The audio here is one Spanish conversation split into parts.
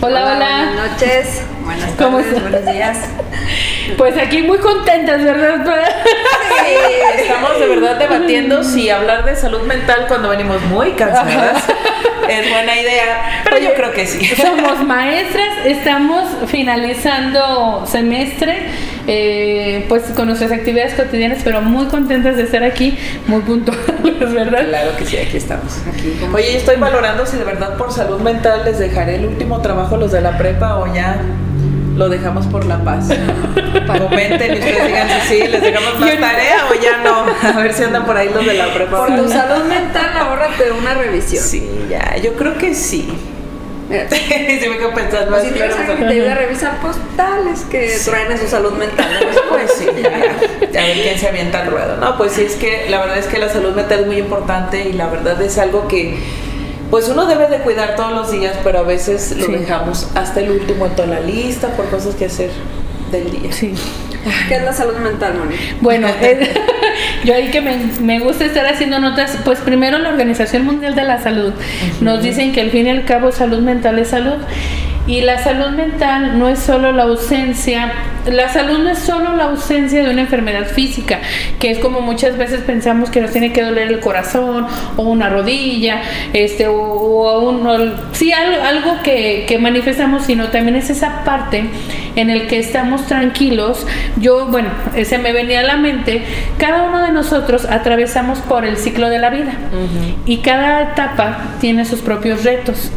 Hola, hola. Buenas noches, buenas ¿Cómo tardes, buenos días. Pues aquí muy contentas, ¿verdad? Sí, estamos de verdad debatiendo si hablar de salud mental cuando venimos muy cansadas es buena idea, pero yo creo que sí. Somos maestras, estamos finalizando semestre, eh, pues con nuestras actividades cotidianas, pero muy contentas de estar aquí, muy puntuales, ¿verdad? Claro que sí, aquí estamos. Oye, estoy valorando si de verdad por salud mental les dejaré el último trabajo los de la prepa o ya lo dejamos por la paz. Comenten y ustedes digan si sí, les dejamos más tarea o ya no. A ver si andan por ahí los de la prepa. Por tu salud mental, ahórrate una revisión. Sí, ya, yo creo que sí. Mira, sí me quedo pensando. pues si tienes que te ayude a revisar, pues tales que traen su salud mental. ¿no? Pues sí, ya, ya, a ver quién se avienta al ruedo. No, pues sí, es que la verdad es que la salud mental es muy importante y la verdad es algo que pues uno debe de cuidar todos los días, pero a veces lo Sí. dejamos hasta el último en toda la lista por cosas que hacer del día. Sí. ¿Qué es la salud mental, Moni? Bueno, eh, yo ahí que me, me gusta estar haciendo notas, pues primero la Organización Mundial de la Salud. Nos dicen que al fin y al cabo salud mental es salud. Y la salud mental no es solo la ausencia, la salud no es solo la ausencia de una enfermedad física, que es como muchas veces pensamos que nos tiene que doler el corazón o una rodilla, este, o, o un, o- sí, algo, algo que, que manifestamos, sino también es esa parte en el que estamos tranquilos. Yo, bueno, se me venía a la mente, cada uno de nosotros atravesamos por el ciclo de la vida y cada etapa tiene sus propios retos.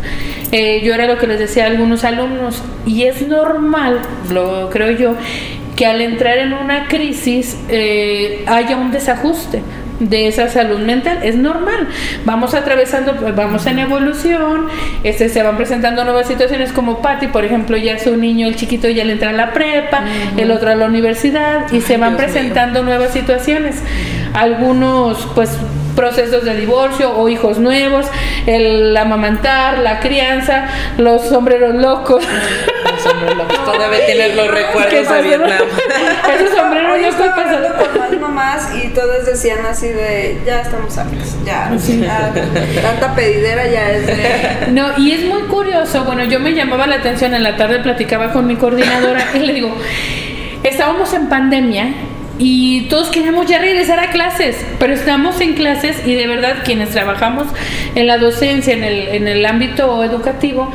Eh, yo era lo que les decía a algunos alumnos y es normal, lo creo yo, que al entrar en una crisis eh, haya un desajuste de esa salud mental. Es normal. Vamos atravesando pues, vamos en evolución este se van presentando nuevas situaciones como Patty por ejemplo ya su niño el chiquito ya le entra a la prepa el otro a la universidad y se van Dios mío. presentando nuevas situaciones algunos pues procesos de divorcio o hijos nuevos el amamantar la crianza los sombreros locos Los hombres locos Todavía tienes los ¿Qué recuerdos de? Vietnam. esos sombreros locos estaba hablando con más mamás y todas decían así de, ya estamos hartas, ya, ya, tanta pedidera ya es de... No, y es muy curioso, bueno, yo me llamaba la atención en la tarde, platicaba con mi coordinadora y le digo, estábamos en pandemia y todos queríamos ya regresar a clases, pero estamos en clases y de verdad quienes trabajamos en la docencia, en el, en el ámbito educativo,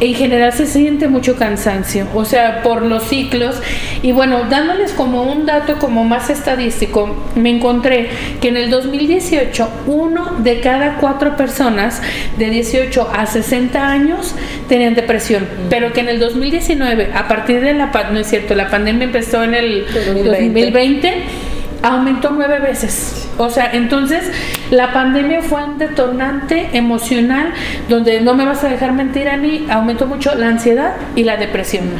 en general se siente mucho cansancio, o sea, por los ciclos. Y bueno, dándoles como un dato como más estadístico, me encontré que en el 2018 uno de cada cuatro personas de 18 a 60 años tenían depresión, pero que en el 2019, a partir de la, no es cierto, la pandemia empezó en el 2020. 2020 aumentó nueve veces. O sea, entonces la pandemia fue un detonante emocional donde no me vas a dejar mentir, Ani, aumentó mucho la ansiedad y la depresión.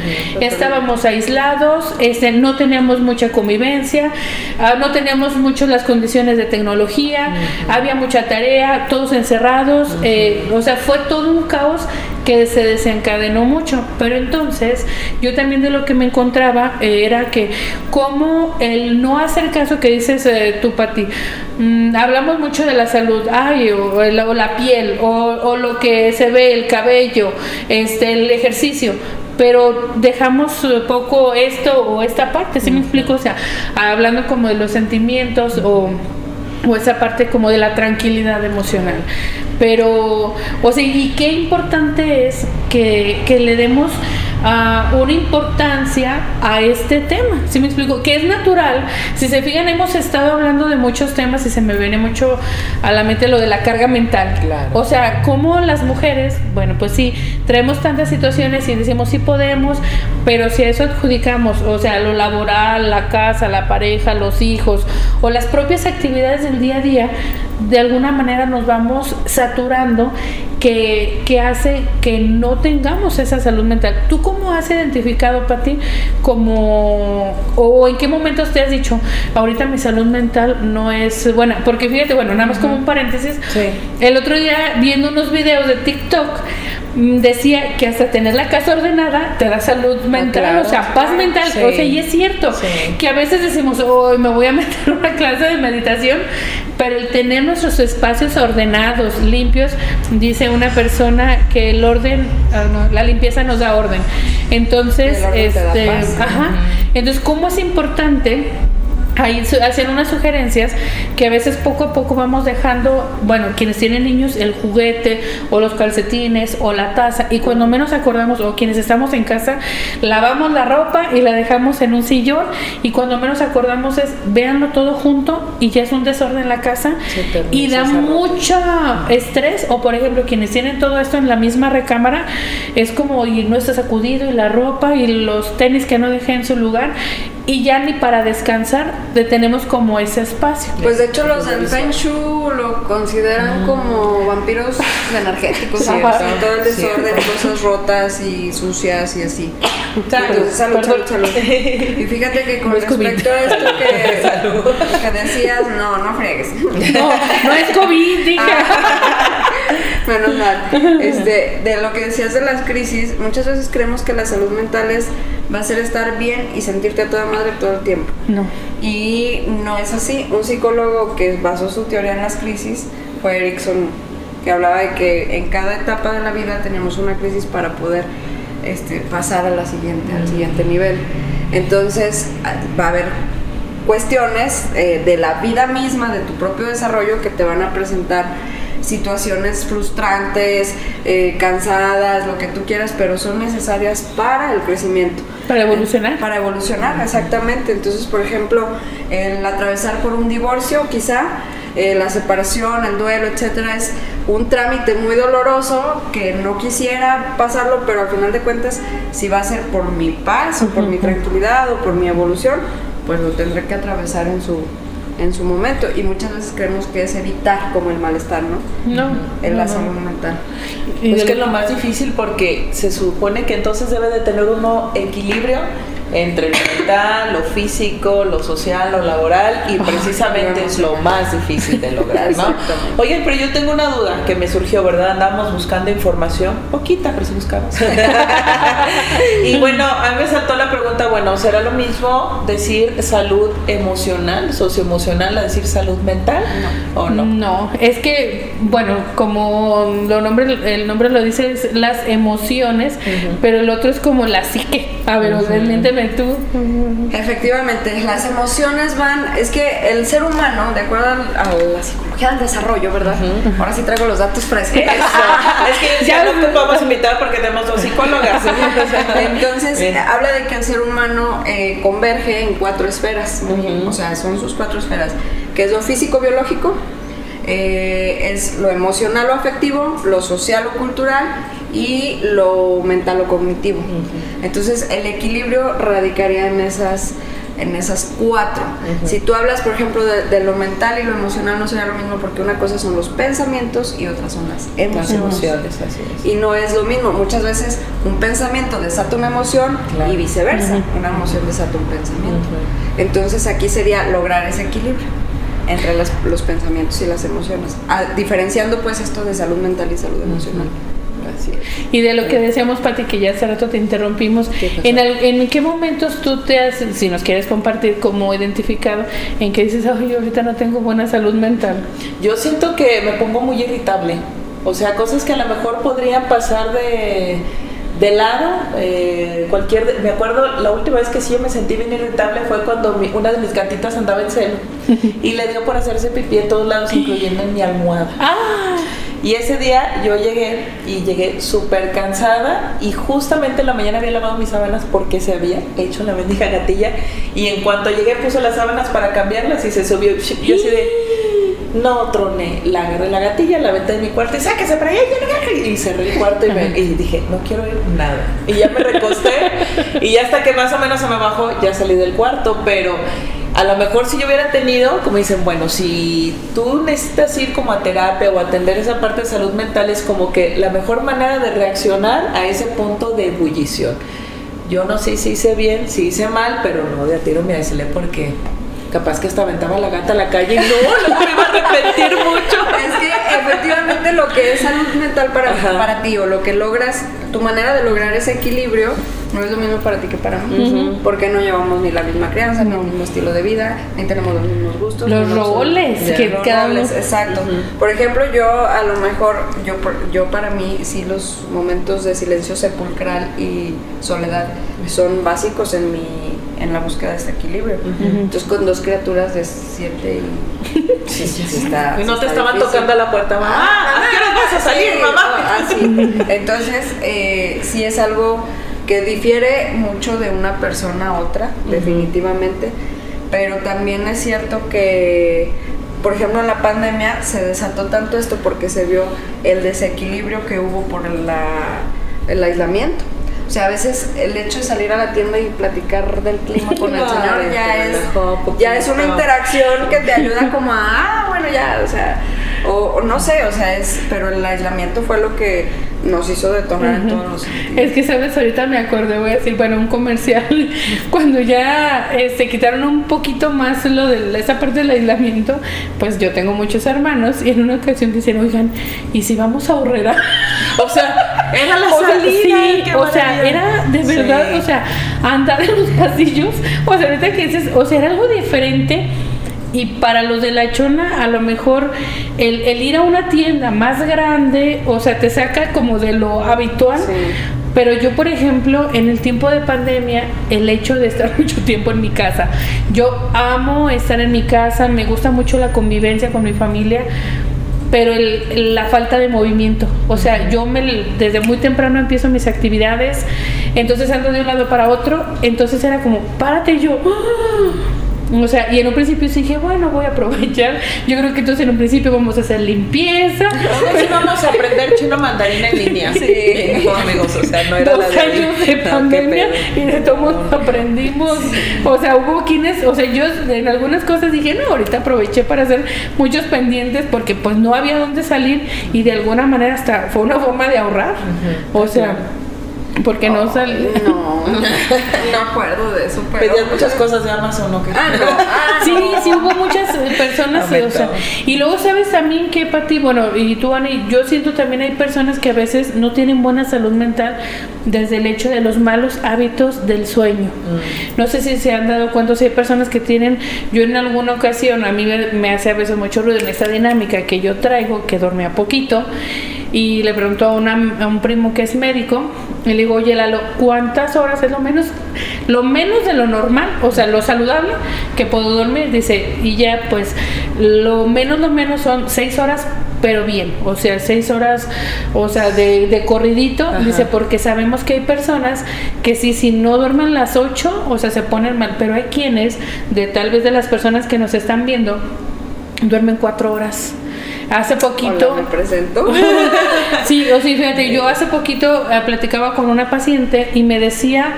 Estábamos aislados, este, no teníamos mucha convivencia, ah, no teníamos mucho las condiciones de tecnología, había mucha tarea, todos encerrados, eh, o sea, fue todo un caos que se desencadenó mucho. Pero entonces, yo también de lo que me encontraba eh, era que como el no hacer caso que dices eh, tú, Pati, mm, hablamos mucho de la salud, ay, o, el- o la piel, o, o lo que se ve, el cabello, este, el ejercicio. Pero dejamos eh, poco esto o esta parte, ¿sí me explico? O sea, hablando como de los sentimientos o o esa parte como de la tranquilidad emocional. Pero, o sea, y qué importante es que, que le demos ah, una importancia a este tema. ¿Sí me explico? Que es natural. Si se fijan, hemos estado hablando de muchos temas y se me viene mucho a la mente lo de la carga mental. Claro. O sea, como las mujeres, bueno, pues sí, traemos tantas situaciones y decimos sí podemos, pero si a eso adjudicamos, o sea, lo laboral, la casa, la pareja, los hijos o las propias actividades del día a día, de alguna manera nos vamos saturando que, que hace que no tengamos esa salud mental. ¿Tú cómo has identificado, Pati, como, o en qué momentos te has dicho, ahorita mi salud mental no es buena? Porque fíjate, bueno, nada más como un paréntesis, Sí. el otro día viendo unos videos de TikTok, decía que hasta tener la casa ordenada te da salud Ah, mental, o sea, paz mental. Sí. O sea, y es cierto Sí. que a veces decimos, hoy me voy a meter una clase de meditación, pero el tener nuestros espacios ordenados, limpios, dice una persona que el orden, ah, no, la limpieza nos da orden. Entonces, este, paz. ajá. Entonces, ¿cómo es importante? Ahí hacen unas sugerencias que a veces poco a poco vamos dejando, bueno, quienes tienen niños, el juguete o los calcetines o la taza. Y cuando menos acordamos o quienes estamos en casa, lavamos la ropa y la dejamos en un sillón. Y cuando menos acordamos es véanlo todo junto y ya es un desorden en la casa. Y da ropa. mucho estrés. O por ejemplo quienes tienen todo esto en la misma recámara es como y no está sacudido y la ropa y los tenis que no dejé en su lugar y ya ni para descansar detenemos como ese espacio. Pues de hecho los del Feng Shui lo consideran como vampiros energéticos, Sí, todo el desorden, cosas rotas y sucias y así. Salud, Entonces, salud, perdón. salud, salud. Y fíjate que con No respecto a esto que, que decías, no, no friegues. No, no es COVID, dije. Menos mal. Este, de lo que decías de las crisis, muchas veces creemos que la salud mental es, va a ser estar bien y sentirte a toda madre todo el tiempo. No. Y no es así. Un psicólogo que basó su teoría en las crisis fue Erickson, que hablaba de que en cada etapa de la vida tenemos una crisis para poder este, pasar a la siguiente, al siguiente nivel. Entonces va a haber cuestiones eh, de la vida misma, de tu propio desarrollo, que te van a presentar situaciones frustrantes, eh, cansadas, lo que tú quieras, pero son necesarias para el crecimiento. Para evolucionar. Para evolucionar, exactamente. Entonces, por ejemplo, el atravesar por un divorcio, quizá, eh, la separación, el duelo, etcétera, es un trámite muy doloroso que no quisiera pasarlo, pero al final de cuentas, si va a ser por mi paz o por mi tranquilidad o por mi evolución, pues lo tendré que atravesar en su en su momento y muchas veces creemos que es evitar como el malestar, ¿no? No. En no, la no. salud mental. Y Es que es lo- lo más difícil porque se supone que entonces debe de tener uno equilibrio entre lo mental, lo físico, lo social, lo laboral y precisamente es lo más difícil de lograr, ¿no? Oye, pero yo tengo una duda que me surgió, ¿verdad? Andamos buscando información, poquita, pero sí buscamos. y bueno, a mí me saltó la pregunta, bueno, ¿será lo mismo decir salud emocional, socioemocional, a decir salud mental o no? No, es que, bueno, como lo nombre, el nombre lo dice, es las emociones, pero el otro es como la psique. A ver, tú. Efectivamente, las emociones van, es que el ser humano, de acuerdo al- a la psicología del desarrollo, ¿verdad? Ahora sí traigo los datos frescos. es que Ya- ya no te podemos invitar porque tenemos dos psicólogas. Entonces, Bien. habla de que el ser humano eh, converge en cuatro esferas, o sea, son sus cuatro esferas, que es lo físico-biológico, eh, es lo emocional o afectivo, lo social o cultural y lo mental o cognitivo. Entonces, el equilibrio radicaría en esas en esas cuatro. Si tú hablas, por ejemplo, de, de lo mental y lo emocional, no sería lo mismo porque una cosa son los pensamientos y otras son las Las emociones. emociones, así es. Y no es lo mismo. Muchas veces un pensamiento desata una emoción Claro. y viceversa. Una emoción desata un pensamiento. Entonces aquí sería lograr ese equilibrio entre las- los pensamientos y las emociones. Diferenciando pues esto de salud mental y salud emocional. Así es. Y de lo que decíamos, Pati, que ya hace rato te interrumpimos, ¿Qué? ¿en, al- ¿en qué momentos tú te has, si nos quieres compartir como identificado, en que dices, ay, ahorita no tengo buena salud mental? Yo siento que me pongo muy irritable. O sea, cosas que a lo mejor podrían pasar de, de lado. eh, cualquier, me acuerdo, la última vez que sí yo me sentí bien irritable fue cuando mi- una de mis gatitas andaba en celo y le dio por hacerse pipí en todos lados, incluyendo en mi almohada. ¡Ah! Y ese día yo llegué y llegué súper cansada y justamente en la mañana había lavado mis sábanas porque se había hecho la bendiga gatilla y en cuanto llegué puse las sábanas para cambiarlas y se subió. Yo así de, no troné, la agarré la gatilla, la aventé de mi cuarto y sáquese para allá y cerré el cuarto y, me- y dije, no quiero ir nada. Y ya me recosté y ya hasta que más o menos se me bajó ya salí del cuarto, pero a lo mejor si yo hubiera tenido, como dicen, bueno, si tú necesitas ir como a terapia o atender esa parte de salud mental es como que la mejor manera de reaccionar a ese punto de ebullición. Yo no sé si hice bien, si hice mal, pero no de a tiro me aisle porque capaz que hasta aventaba la gata a la calle y no, luego me iba a arrepentir mucho. Es que efectivamente lo que es salud mental para, para ti o lo que logras, tu manera de lograr ese equilibrio no es lo mismo para ti que para mí. Porque no llevamos ni la misma crianza, ni el mismo estilo de vida, ni tenemos los mismos gustos. Los roles que cada roles, exacto. Por ejemplo, yo a lo mejor, yo, yo para mí, sí los momentos de silencio sepulcral y soledad son básicos en mi en la búsqueda de este equilibrio. Entonces con dos criaturas de siete y... Sí, sí, está, y no te estaban tocando a la puerta, mamá. Ah, ¿A qué hora vas a salir, mamá? Así. Entonces, eh, sí es algo que difiere mucho de una persona a otra, definitivamente, pero también es cierto que, por ejemplo, en la pandemia se desató tanto esto porque se vio el desequilibrio que hubo por el aislamiento. O sea, a veces el hecho de salir a la tienda y platicar del clima con el señor ya es, ya es una interacción que te ayuda como a, ah, bueno, ya, o sea, o, no sé, o sea, es, pero el aislamiento fue lo que nos hizo detonar en todos los Es que, ¿sabes? Ahorita me acordé, voy a decir, bueno, un comercial, cuando ya se este, quitaron un poquito más lo de esa parte del aislamiento, pues yo tengo muchos hermanos y en una ocasión dicen, oigan, ¿y si vamos a Horrera? o sea, era la salida. o sea, era de verdad, o sea, andar en los pasillos, o sea, ahorita que dices, o sea, era algo diferente y para los de la chona, a lo mejor el, ir a una tienda más grande, o sea, te saca como de lo habitual. Pero yo, por ejemplo, en el tiempo de pandemia, el hecho de estar mucho tiempo en mi casa, yo amo estar en mi casa, me gusta mucho la convivencia con mi familia, pero el, la falta de movimiento. O sea, yo me, desde muy temprano empiezo mis actividades, entonces ando de un lado para otro, entonces era como, párate yo, ¡ah! O sea, y en un principio sí dije, bueno, voy a aprovechar. Yo creo que entonces en un principio vamos a hacer limpieza. Sí, vamos a aprender chino mandarín en línea. Sí. amigos, o sea, no era Dos la años de pandemia y de todos aprendimos. O sea, hubo quienes, o sea, yo en algunas cosas dije, no, ahorita aproveché para hacer muchos pendientes porque pues no había dónde salir y de alguna manera hasta fue una forma de ahorrar. O sea, porque no salió. No, no acuerdo de eso. Pero Pedías muchas cosas de Amazon, ¿o qué? Ah, no. Ah, sí, sí, hubo muchas personas. o sea, y luego, ¿sabes también que, Pati? Bueno, y tú, Ani, yo siento también hay personas que a veces no tienen buena salud mental desde el hecho de los malos hábitos del sueño. Mm. No sé si se han dado cuenta, si hay personas que tienen. Yo en alguna ocasión, a mí me, hace a veces mucho ruido en esta dinámica que yo traigo, que a poquito y le preguntó a, un primo que es médico y le digo, oye Lalo, ¿cuántas horas es lo menos, lo menos de lo normal, o sea, lo saludable que puedo dormir? Dice, y ya pues lo menos, lo menos son seis horas, pero bien, o sea, seis horas, o sea, de, corridito, dice, porque sabemos que hay personas que sí, si no duermen las ocho, o sea, se ponen mal, pero hay quienes, de tal vez de las personas que nos están viendo, duermen cuatro horas. Hace poquito. me presento. sí, o sí, fíjate, yo hace poquito eh, platicaba con una paciente y me decía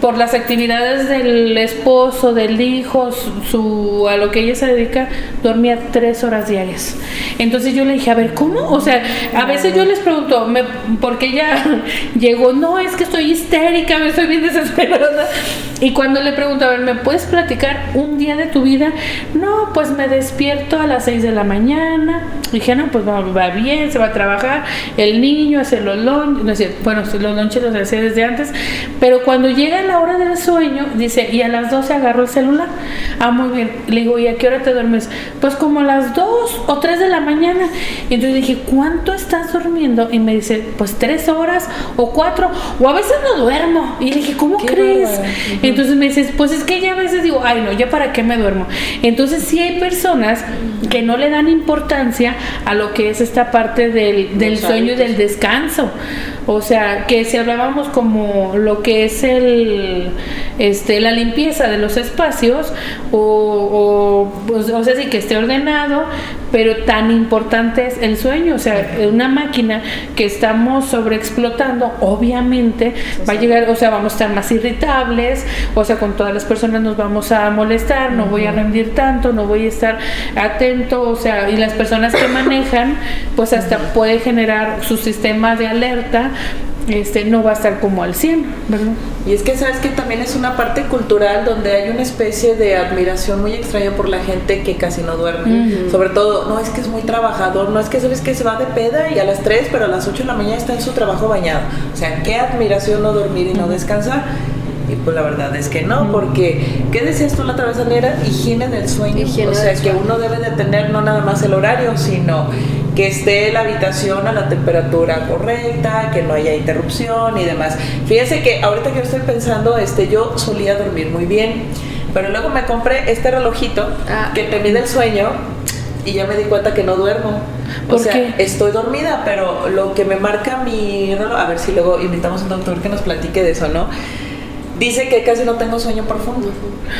por las actividades del esposo, del hijo, su, a lo que ella se dedica, dormía tres horas diarias. Entonces yo le dije, a ver, ¿cómo? O sea, a veces yo les pregunto, me, porque ella llegó, no, es que estoy histérica, me estoy bien desesperada. Y cuando le pregunto, a ver, ¿me puedes platicar un día de tu vida? No, pues me despierto a las seis de la mañana. dije, no, pues va, bien, se va a trabajar, el niño hace los lunches, bueno, los lunches los hace desde antes, pero cuando llega la hora del sueño, dice, y a las 12 agarro el celular. Ah, muy bien. Le digo, ¿y a qué hora te duermes? Pues como a las 2 o 3 de la mañana. Y entonces dije, ¿cuánto estás durmiendo? Y me dice, pues 3 horas o 4, o a veces no duermo. Y le dije, ¿cómo crees? Entonces me dice, pues es que ya a veces digo, ay no, ya para qué me duermo. Entonces sí hay personas que no le dan importancia a lo que es esta parte del, del sueño y del descanso. O sea, que si hablábamos como lo que es el, este, la limpieza de los espacios, o, o, pues, o sea, sí que esté ordenado, pero tan importante es el sueño, o sea, una máquina que estamos sobreexplotando, obviamente va a llegar, o sea, vamos a estar más irritables, o sea, con todas las personas nos vamos a molestar, no voy a rendir tanto, no voy a estar atento, o sea, y las personas que manejan, pues hasta puede generar su sistema de alerta este no va a estar como al 100, ¿verdad? Y es que sabes que también es una parte cultural donde hay una especie de admiración muy extraña por la gente que casi no duerme. Sobre todo, no es que es muy trabajador, no es que sabes que se va de peda y a las 3, pero a las 8 de la mañana está en su trabajo bañado. O sea, qué admiración no dormir y no descansar. Y pues la verdad es que no, porque ¿qué decías tú la otra vez? Higiene del sueño. o sea, que uno debe de tener no nada más el horario, sino que esté la habitación a la temperatura correcta, que no haya interrupción y demás. Fíjense que ahorita que yo estoy pensando, este, yo solía dormir muy bien, pero luego me compré este relojito ah. que te mide el sueño y ya me di cuenta que no duermo. O sea, estoy dormida, pero lo que me marca mi reloj, a ver si luego invitamos a un doctor que nos platique de eso, ¿no? Dice que casi no tengo sueño profundo.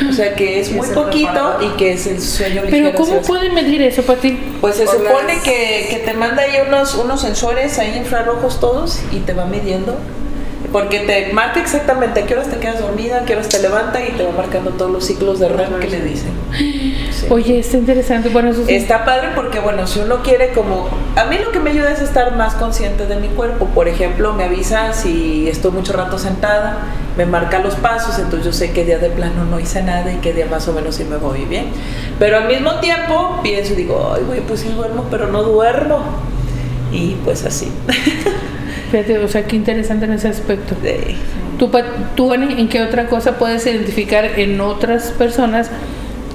O sea, que es muy poquito y que es el sueño ligero. Pero ¿cómo pueden medir eso para ti? Pues se supone que, que, te manda ahí unos, unos sensores ahí infrarrojos todos y te va midiendo. Porque te marca exactamente a qué horas te quedas dormida, a qué horas te levanta y te va marcando todos los ciclos de REM que le dicen. Oye, está interesante. Bueno, eso Está padre porque, bueno, si uno quiere como... A mí lo que me ayuda es estar más consciente de mi cuerpo. Por ejemplo, me avisa si estoy mucho rato sentada, me marca los pasos, entonces yo sé qué día de plano no hice nada y qué día más o menos sí me voy bien. Pero al mismo tiempo pienso y digo, ay, güey, pues sí duermo, pero no duermo. Y pues así. Fíjate, o sea, qué interesante en ese aspecto. ¿Tú, ¿Tú, en qué otra cosa puedes identificar en otras personas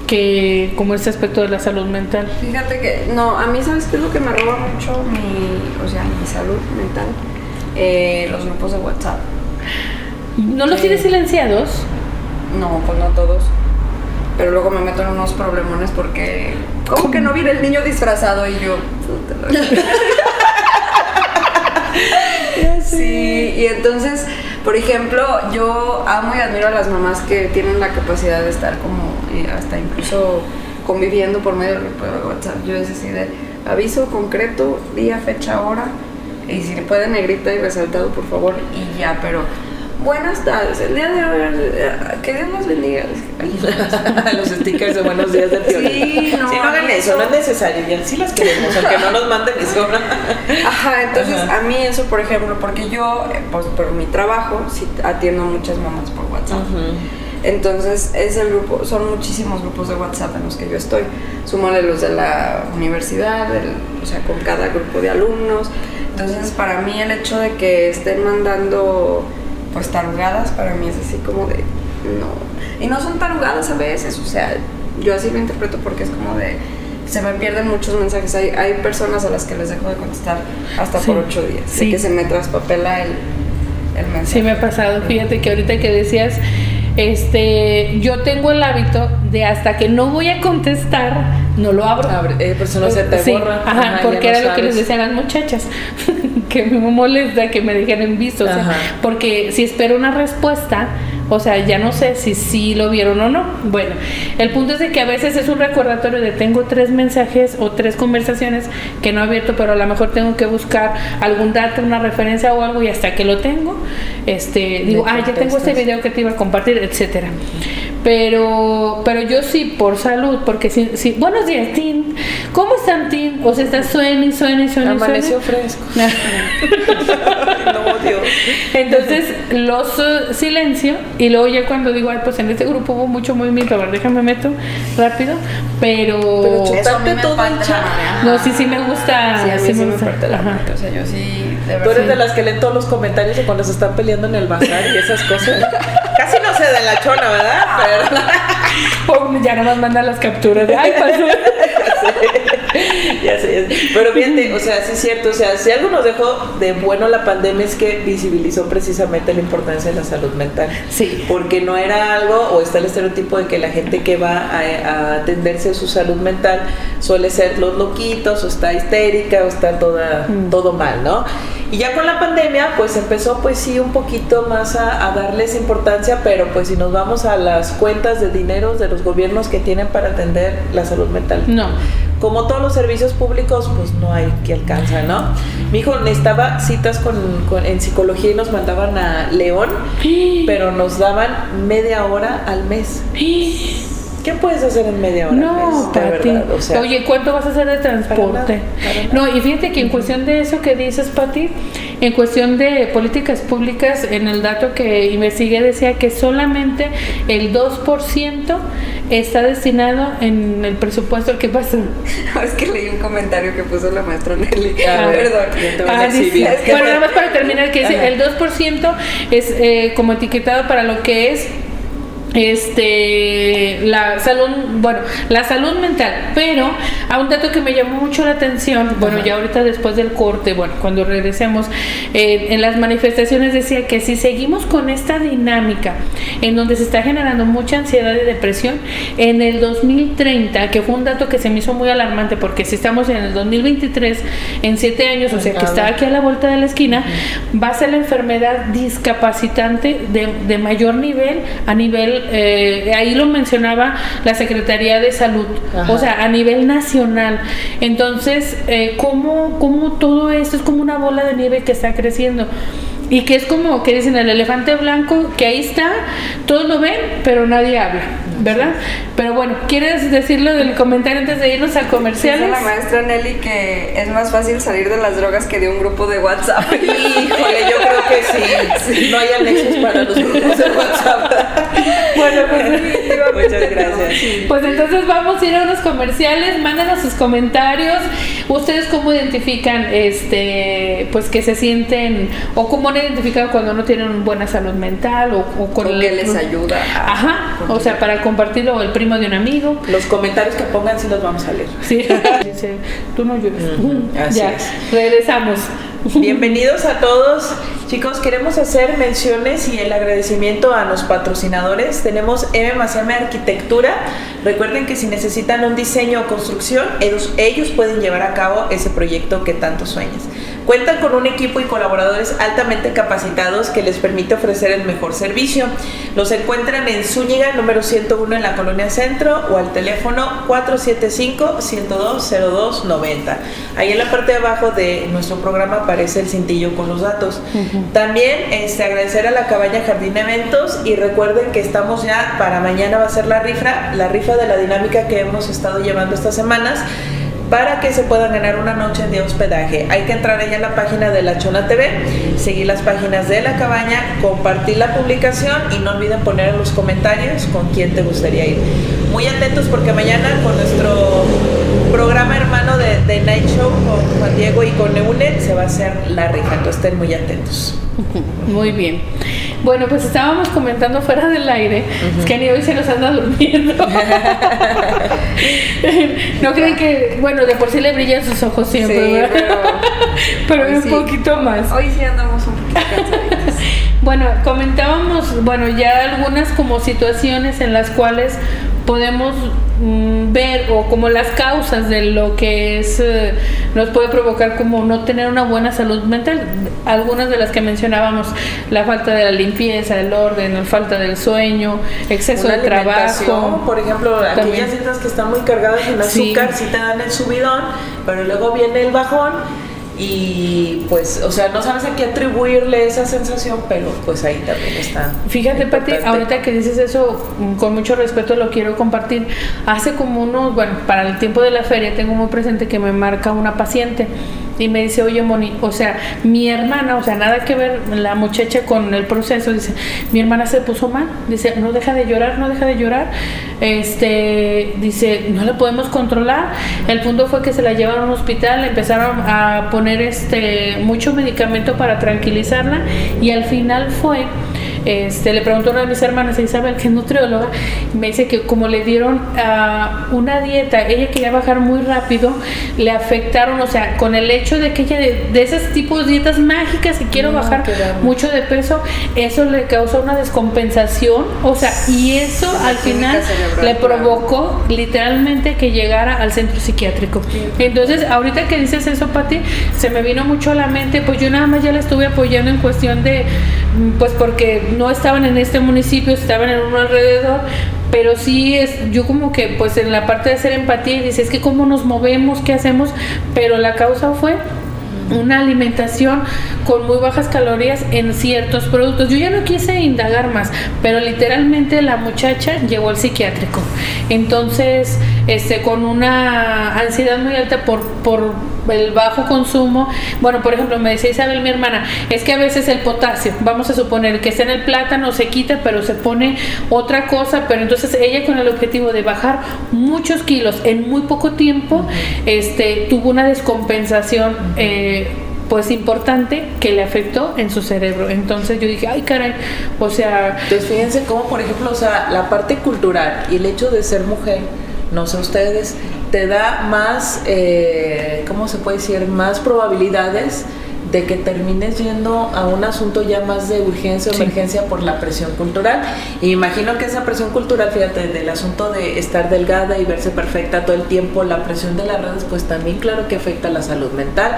que como este aspecto de la salud mental? Fíjate que, no, a mí, ¿sabes qué es lo que me roba mucho mi, o sea, mi salud mental? Eh, los grupos de WhatsApp. ¿No los tienes silenciados? No, pues no todos. Pero luego me meto en unos problemones porque, ¿cómo, que no viene el niño disfrazado? Y yo, Sí, y entonces, por ejemplo, yo amo y admiro a las mamás que tienen la capacidad de estar como hasta incluso conviviendo por medio de WhatsApp. Yo es así de aviso concreto, día, fecha, hora, y si le puede negrita y resaltado, por favor, y ya, pero Buenas tardes, el día de hoy, que Dios los bendiga. los stickers de buenos días de Piola. Sí, no, hagan eso, no es necesario, ya sí las queremos, aunque no nos manden eso. Ajá, entonces a mí eso, por ejemplo, porque yo, eh, pues, por mi trabajo, sí atiendo muchas mamás por WhatsApp. Entonces, es el grupo, son muchísimos grupos de WhatsApp en los que yo estoy. Súmale los de la universidad, o sea, con cada grupo de alumnos. Entonces, para mí el hecho de que estén mandando pues tarugadas para mí es así como de no. Y no son tarugadas a veces, o sea, yo así lo interpreto porque es como de se me pierden muchos mensajes. Hay, hay personas a las que les dejo de contestar hasta por ocho días. Sí. que se me traspapela el, el mensaje. Sí, me ha pasado. Fíjate que ahorita que decías, este, yo tengo el hábito de hasta que no voy a contestar, no lo abro. Abre, eh, pues no se te borra. Ajá, porque era lo que les decían las muchachas, que me molesta que me dejen visto. O sea, porque si espero una respuesta, o sea, ya no sé si sí lo vieron o no. Bueno, el punto es de que a veces es un recordatorio de tengo tres mensajes o tres conversaciones que no he abierto, pero a lo mejor tengo que buscar algún dato, una referencia o algo y hasta que lo tengo, este, digo, ah, ya tengo este video que te iba a compartir, etcétera. Pero, pero yo sí, por salud, porque si, si buenos días, Tim. ¿Cómo están, Tim? O sea, está suena y suena. Amaneció fresco. no, Dios. Entonces, los uh, silencio y luego ya cuando digo, ay, pues en este grupo hubo mucho movimiento, a ver, déjame meto rápido, pero... Pero chutarte todo el chat. No, sí, sí me gusta. Sí, a mí sí, me, gusta. la O sea, yo sí... De Tú eres de las que leen todos los comentarios de cuando se están peleando en el bazar y esas cosas. Casi no sé de la chona, ¿verdad? Pero... ya nada más manda las capturas de, ay, pasó. ya sé, Pero fíjate, o sea, sí es cierto, o sea, si algo nos dejó de bueno la pandemia es que visibilizó precisamente la importancia de la salud mental. Sí. Porque no era algo, o está el estereotipo de que la gente que va a, atenderse su salud mental suele ser los loquitos, o está histérica, o está toda, mm. todo mal, ¿no? Y ya con la pandemia, pues empezó pues sí un poquito más a, darles importancia, pero pues si nos vamos a las cuentas de dinero de los gobiernos que tienen para atender la salud mental. No. Como todos los servicios públicos, pues no hay que alcanza, ¿no? Mi hijo necesitaba citas con, en psicología y nos mandaban a León, pero nos daban media hora al mes. ¿Qué puedes hacer en media hora? No, Pati. Oye, ¿cuánto vas a hacer de transporte? no, y fíjate que en cuestión de eso que dices, Pati, en cuestión de políticas públicas, en el dato que investigué decía que solamente el 2% está destinado en el presupuesto. ¿Qué pasa? es que leí un comentario que puso la maestra Nelly. Ah, perdón. Ah, bueno, nada más para terminar, que dice, el 2% es eh, como etiquetado para lo que es este la salud bueno la salud mental pero a un dato que me llamó mucho la atención bueno ya ahorita después del corte bueno cuando regresemos eh, en las manifestaciones decía que si seguimos con esta dinámica en donde se está generando mucha ansiedad y depresión en el 2030 que fue un dato que se me hizo muy alarmante porque si estamos en el 2023 en siete años o sea que está aquí a la vuelta de la esquina va a ser la enfermedad discapacitante de, de mayor nivel a nivel eh, ahí lo mencionaba la Secretaría de Salud, o sea, a nivel nacional. Entonces, eh, ¿cómo, ¿cómo todo esto es como una bola de nieve que está creciendo? Y que es como que dicen el elefante blanco, que ahí está, todos lo ven, pero nadie habla, ¿verdad? Pero bueno, ¿quieres decirlo del comentario antes de irnos a comerciales? Dice la maestra Nelly que es más fácil salir de las drogas que de un grupo de WhatsApp. Híjole, yo creo que sí. No hay anexos para los grupos de WhatsApp. bueno, pues muchas gracias. Pues entonces vamos a ir a unos comerciales, mándenos sus comentarios. ¿Ustedes cómo identifican este pues que se sienten o cómo han identificado cuando no tienen buena salud mental o, con o que les ayuda? Ajá, o sea, para compartirlo el primo de un amigo. Los comentarios que pongan sí los vamos a leer. Sí, dice, tú no llores. ya, regresamos. Bienvenidos a todos. Chicos, queremos hacer menciones y el agradecimiento a los patrocinadores. Tenemos M M Arquitectura. Recuerden que si necesitan un diseño o construcción, ellos, ellos pueden llevar a cabo ese proyecto que tanto sueñas. Cuentan con un equipo y colaboradores altamente capacitados que les permite ofrecer el mejor servicio. Los encuentran en Zúñiga, número 101 en la Colonia Centro o al teléfono 475-102-0290. Ahí en la parte de abajo de nuestro programa aparece el cintillo con los datos. También este, agradecer a la cabaña Jardín Eventos y recuerden que estamos ya, para mañana va a ser la rifa, la rifa de la dinámica que hemos estado llevando estas semanas para que se puedan ganar una noche de hospedaje. Hay que entrar allá en la página de La Chona TV, seguir las páginas de la cabaña, compartir la publicación y no olviden poner en los comentarios con quién te gustaría ir. Muy atentos porque mañana con nuestro programa hermano de, de Night Show con Juan Diego y con Neune se va a hacer la rifa, entonces estén muy atentos. Muy bien. Bueno, pues estábamos comentando fuera del aire, es que ni hoy se nos anda durmiendo. no creen que, bueno, de por sí le brillan sus ojos siempre, pero, un poquito más. Hoy sí andamos un poquito cansaditos. bueno, comentábamos, bueno, ya algunas como situaciones en las cuales podemos mm, ver o como las causas de lo que es eh, nos puede provocar como no tener una buena salud mental. Algunas de las que mencionábamos la falta de la limpieza el orden la falta del sueño exceso de trabajo. por ejemplo aquellas dietas que están muy cargadas en azúcar sí. te dan el subidón pero luego viene el bajón y pues, o sea, no sabes a qué atribuirle esa sensación, pero pues ahí también está. Fíjate, Pati, ahorita que dices eso, mm, con mucho respeto lo quiero compartir. Hace como unos, bueno, para el tiempo de la feria tengo muy presente que me marca una paciente y me dice, oye Moni, o sea, mi hermana, o sea, nada que ver la muchacha con el proceso, dice, mi hermana se puso mal, dice, no deja de llorar, no deja de llorar, este, dice, no la podemos controlar, el punto fue que se la llevaron a un hospital, empezaron a poner este mucho medicamento para tranquilizarla y al final fue este, le preguntó a una de mis hermanas, Isabel, que es nutrióloga, me dice que como le dieron uh, una dieta, ella quería bajar muy rápido, le afectaron, o sea, con el hecho de que ella de, de esos tipos de dietas mágicas y quiero bajar mucho de peso, eso le causó una descompensación, o sea, y eso al final le provocó literalmente que llegara al centro psiquiátrico. Entonces, ahorita que dices eso, Pati, se me vino mucho a la mente, pues yo nada más ya la estuve apoyando en cuestión de, pues porque no estaban en este municipio, estaban en uno alrededor, pero sí es, yo como que pues en la parte de hacer empatía dice, es que cómo nos movemos, qué hacemos, pero la causa fue una alimentación con muy bajas calorías en ciertos productos. Yo ya no quise indagar más, pero literalmente la muchacha llegó al psiquiátrico. Entonces, este, con una ansiedad muy alta por, por el bajo consumo. Bueno, por ejemplo, me decía Isabel, mi hermana, es que a veces el potasio, vamos a suponer que está en el plátano, se quita, pero se pone otra cosa, pero entonces ella con el objetivo de bajar muchos kilos en muy poco tiempo, este, tuvo una descompensación. Eh, pues importante que le afectó en su cerebro. Entonces yo dije, ay caray, o sea... Entonces fíjense cómo, por ejemplo, o sea, la parte cultural y el hecho de ser mujer, no sé ustedes, te da más, eh, ¿cómo se puede decir? Más probabilidades de que termines yendo a un asunto ya más de urgencia o emergencia por la presión cultural. Y imagino que esa presión cultural, fíjate, del asunto de estar delgada y verse perfecta todo el tiempo, la presión de las redes, pues también claro que afecta a la salud mental.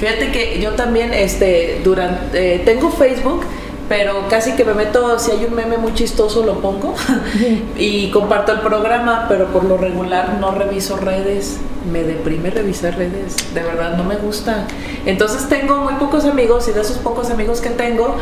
Fíjate que yo también, este, durante, eh, tengo Facebook, pero casi que me meto, si hay un meme muy chistoso lo pongo. Y comparto el programa, pero por lo regular no reviso redes, me deprime revisar redes, de verdad no me gusta. Entonces tengo muy pocos amigos y de esos pocos amigos que tengo,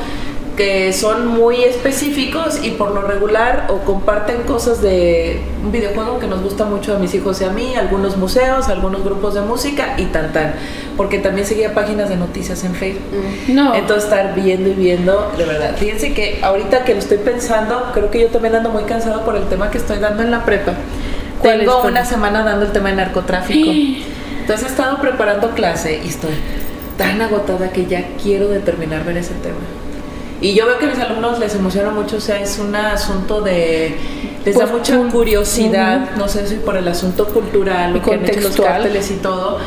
que son muy específicos y por lo regular o comparten cosas de un videojuego que nos gusta mucho a mis hijos y a mí, algunos museos, algunos grupos de música y tan tan, porque también seguía páginas de noticias en Facebook. Mm. No. Entonces estar viendo y viendo, de verdad. Fíjense que ahorita que lo estoy pensando, creo que yo también ando muy cansado por el tema que estoy dando en la prepa. Tengo una semana dando el tema de narcotráfico. Entonces he estado preparando clase y estoy tan agotada que ya quiero determinar ver ese tema. Y yo veo que a mis alumnos les emociona mucho, o sea, es un asunto de... Les da pues, mucha curiosidad, no sé si por el asunto cultural, lo que han hecho los cárteles y todo,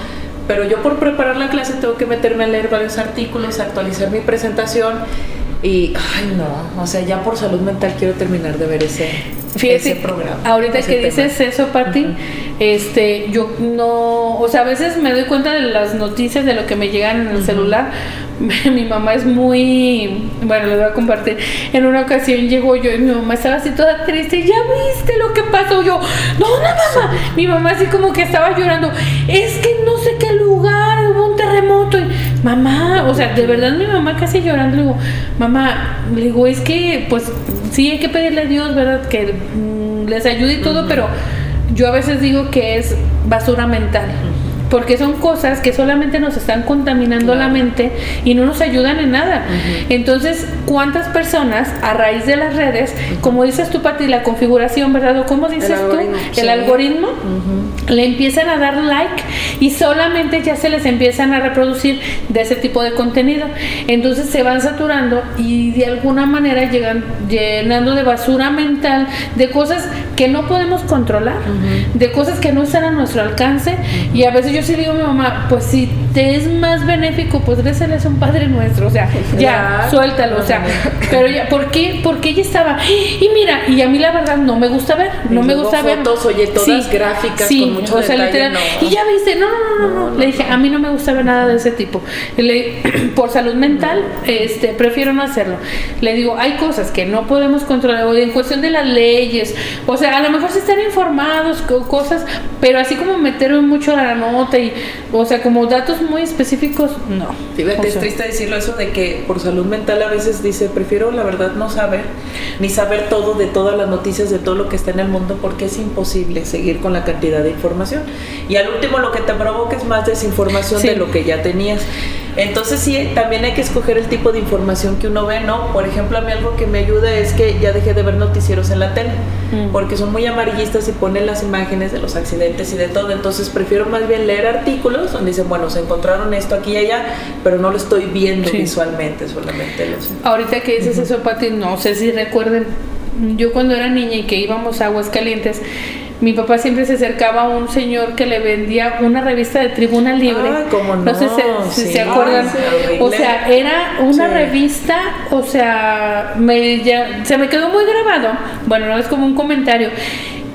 pero yo por preparar la clase tengo que meterme a leer varios artículos, actualizar mi presentación y, ay no, o sea, ya por salud mental quiero terminar de ver ese, programa. Ahorita que dices eso, Pati, este, yo no, o sea, a veces me doy cuenta de las noticias de lo que me llegan en el celular, mi mamá es muy, bueno, le voy a compartir. En una ocasión llegó yo y mi mamá estaba así toda triste. ¿Ya viste lo que pasó? Yo, no, no, mamá. Mi mamá así como que estaba llorando. Es que no sé qué lugar, hubo un terremoto. Y, mamá, o sea, de verdad mi mamá casi llorando. Le digo, mamá, le digo, es que, pues, sí hay que pedirle a Dios, ¿verdad? Que mm, les ayude y todo, pero yo a veces digo que es basura mental porque son cosas que solamente nos están contaminando la mente y no nos ayudan en nada. Entonces, ¿cuántas personas a raíz de las redes, como dices tú, Pati, la configuración, ¿verdad? ¿O cómo dices tú? El algoritmo, le empiezan a dar like y solamente ya se les empiezan a reproducir de ese tipo de contenido. Entonces se van saturando y de alguna manera llegan llenando de basura mental, de cosas que no podemos controlar, de cosas que no están a nuestro alcance y a veces yo sí digo a mi mamá, pues si te es más benéfico, pues es un Padre Nuestro, o sea, ya, suéltalo, o sea, pero ya, ¿por qué? Porque ella estaba, y mira, y a mí la verdad no me gusta ver, no me gusta ver. fotos, oye, todas gráficas con mucho o sea, detalle, Y ya viste, no, no, no, no, le dije, a mí no me gusta ver nada de ese tipo. Le, por salud mental, este, prefiero no hacerlo. Le digo, hay cosas que no podemos controlar, o en cuestión de las leyes, o sea, a lo mejor se están informados, cosas, pero así como meterme mucho a la nota y, o sea, como datos muy específicos, no. Fíjate, es triste decirlo eso de que por salud mental a veces dice, prefiero la verdad no saber, ni saber todo de todas las noticias, de todo lo que está en el mundo, porque es imposible seguir con la cantidad de información. Y al último lo que te provoca es más desinformación de lo que ya tenías. Entonces sí, también hay que escoger el tipo de información que uno ve, ¿no? Por ejemplo, a mí algo que me ayuda es que ya dejé de ver noticieros en la tele, mm. porque son muy amarillistas y ponen las imágenes de los accidentes y de todo. Entonces prefiero más bien leer artículos donde dicen, bueno, se encontraron esto aquí y allá, pero no lo estoy viendo visualmente, solamente lo sé. Ahorita que dices eso, Pati, no sé si recuerden, yo cuando era niña y que íbamos a Aguascalientes, mi papá siempre se acercaba a un señor que le vendía una revista de Tribuna Libre. Ah, no. no sé si, se acuerdan. o sea, era una revista, o sea, me, ya, se me quedó muy grabado. Bueno, no es como un comentario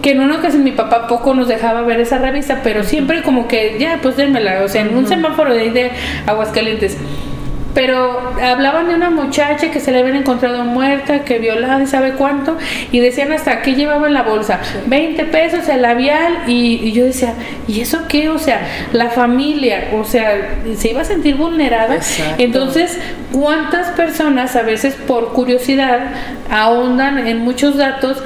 que en una ocasión mi papá poco nos dejaba ver esa revista, pero siempre como que, ya, pues démela, o sea, en un semáforo de ahí de Aguascalientes pero hablaban de una muchacha que se le habían encontrado muerta, que violada y sabe cuánto, y decían hasta qué llevaba en la bolsa, 20 pesos el labial, y, yo decía, ¿y eso qué? O sea, la familia, o sea, se iba a sentir vulnerada. Entonces, ¿cuántas personas a veces por curiosidad ahondan en muchos datos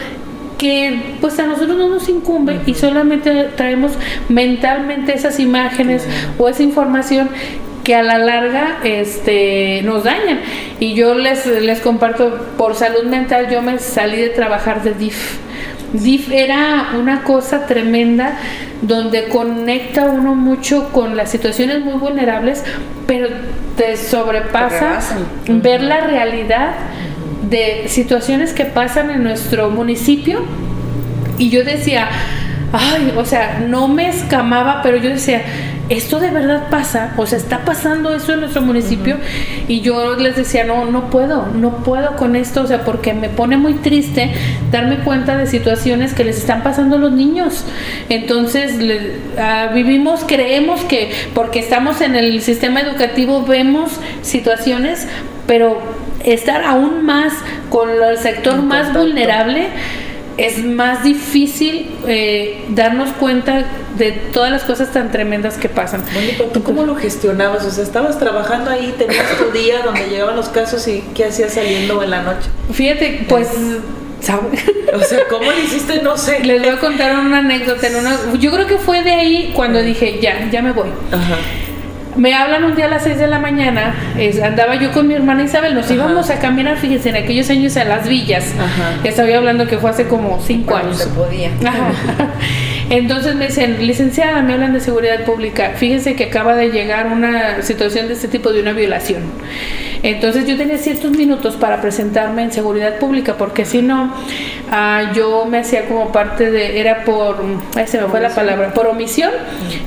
que pues a nosotros no nos incumbe y solamente traemos mentalmente esas imágenes o esa información que a la larga este, nos dañan. Y yo les, les comparto, por salud mental, yo me salí de trabajar de DIF. DIF era una cosa tremenda donde conecta uno mucho con las situaciones muy vulnerables, pero te sobrepasa ver la realidad de situaciones que pasan en nuestro municipio. Y yo decía, ay, o sea, no me escamaba, pero yo decía, esto de verdad pasa, o sea, está pasando eso en nuestro municipio y yo les decía, no, no puedo, no puedo con esto, o sea, porque me pone muy triste darme cuenta de situaciones que les están pasando a los niños. Entonces, ah, vivimos, creemos que porque estamos en el sistema educativo vemos situaciones, pero estar aún más con el sector más vulnerable es más difícil eh, darnos cuenta de todas las cosas tan tremendas que pasan. ¿tú cómo lo gestionabas? O sea, estabas trabajando ahí, tenías tu día donde llegaban los casos y ¿qué hacías saliendo en la noche? Fíjate, pues... ¿sabes? O sea, ¿cómo lo hiciste? No sé. Les voy a contar una anécdota. En una, yo creo que fue de ahí cuando dije, ya, ya me voy. Ajá me hablan un día a las 6 de la mañana, andaba yo con mi hermana Isabel, nos íbamos a caminar, fíjense, en aquellos años a las villas. Ajá. Estaba hablando que fue hace como 5 años. se podía. Entonces me dicen, licenciada, me hablan de seguridad pública. Fíjense que acaba de llegar una situación de este tipo de una violación. Entonces yo tenía ciertos minutos para presentarme en seguridad pública, porque si no, ah, yo me hacía como parte de, era por, ahí se me fue la palabra, por omisión,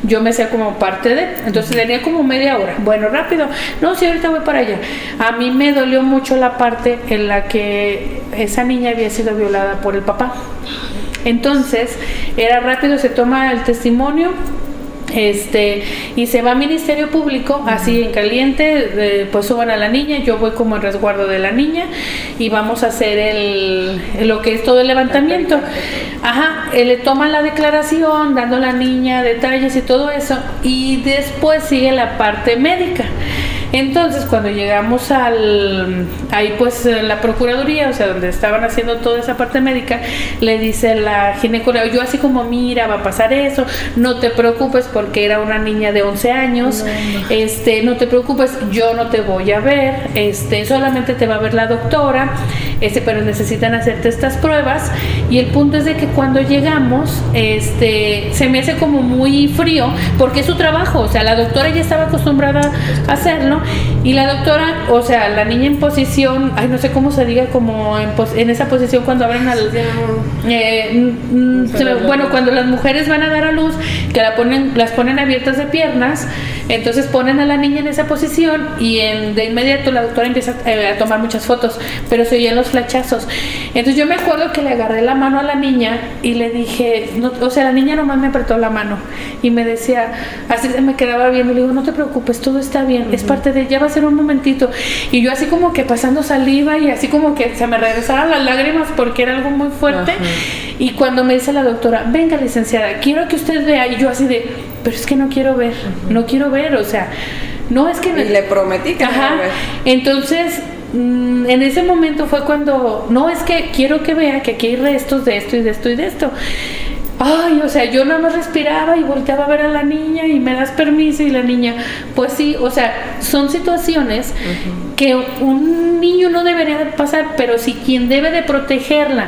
yo me hacía como parte de, entonces tenía como media hora. Bueno, rápido, no, si ahorita voy para allá. A mí me dolió mucho la parte en la que esa niña había sido violada por el papá. Entonces, era rápido, se toma el testimonio, este y se va a Ministerio Público así en caliente pues suban a la niña yo voy como en resguardo de la niña y vamos a hacer el lo que es todo el levantamiento. Ajá le toman la declaración dando a la niña detalles y todo eso y después sigue la parte médica entonces, cuando llegamos al, ahí pues la Procuraduría, o sea, donde estaban haciendo toda esa parte médica, le dice la ginecóloga, yo así como, mira, va a pasar eso, no te preocupes porque era una niña de 11 años, no, este, no te preocupes, yo no te voy a ver, este, solamente te va a ver la doctora, este, pero necesitan hacerte estas pruebas y el punto es de que cuando llegamos, este, se me hace como muy frío porque es su trabajo, o sea, la doctora ya estaba acostumbrada a hacerlo y la doctora, o sea, la niña en posición, ay, no sé cómo se diga, como en, esa posición cuando abren al... Eh, mm, bueno, cuando las mujeres van a dar a luz, que la ponen, las ponen abiertas de piernas, entonces ponen a la niña en esa posición y en, de inmediato la doctora empieza eh, a tomar muchas fotos, pero se oían los flachazos. Entonces yo me acuerdo que le agarré la mano a la niña y le dije, o sea, la niña nomás me apretó la mano y me decía, así se me quedaba viendo, le digo, no te preocupes, todo está bien, es parte de ya va a ser un momentito. Y yo así como que pasando saliva y así como que se me regresaron las lágrimas porque era algo muy fuerte. Y cuando me dice la doctora, venga licenciada, quiero que usted vea, y yo así de, pero es que no quiero ver, no quiero ver, o sea, no es que... Me... le prometí que Ajá. Entonces, mm, en ese momento fue cuando, no, es que quiero que vea que aquí hay restos de esto y de esto y de esto ay, o sea, yo nada más respiraba y volteaba a ver a la niña y me das permiso y la niña, pues sí, o sea, son situaciones que un niño no debería pasar, pero si quien debe de protegerla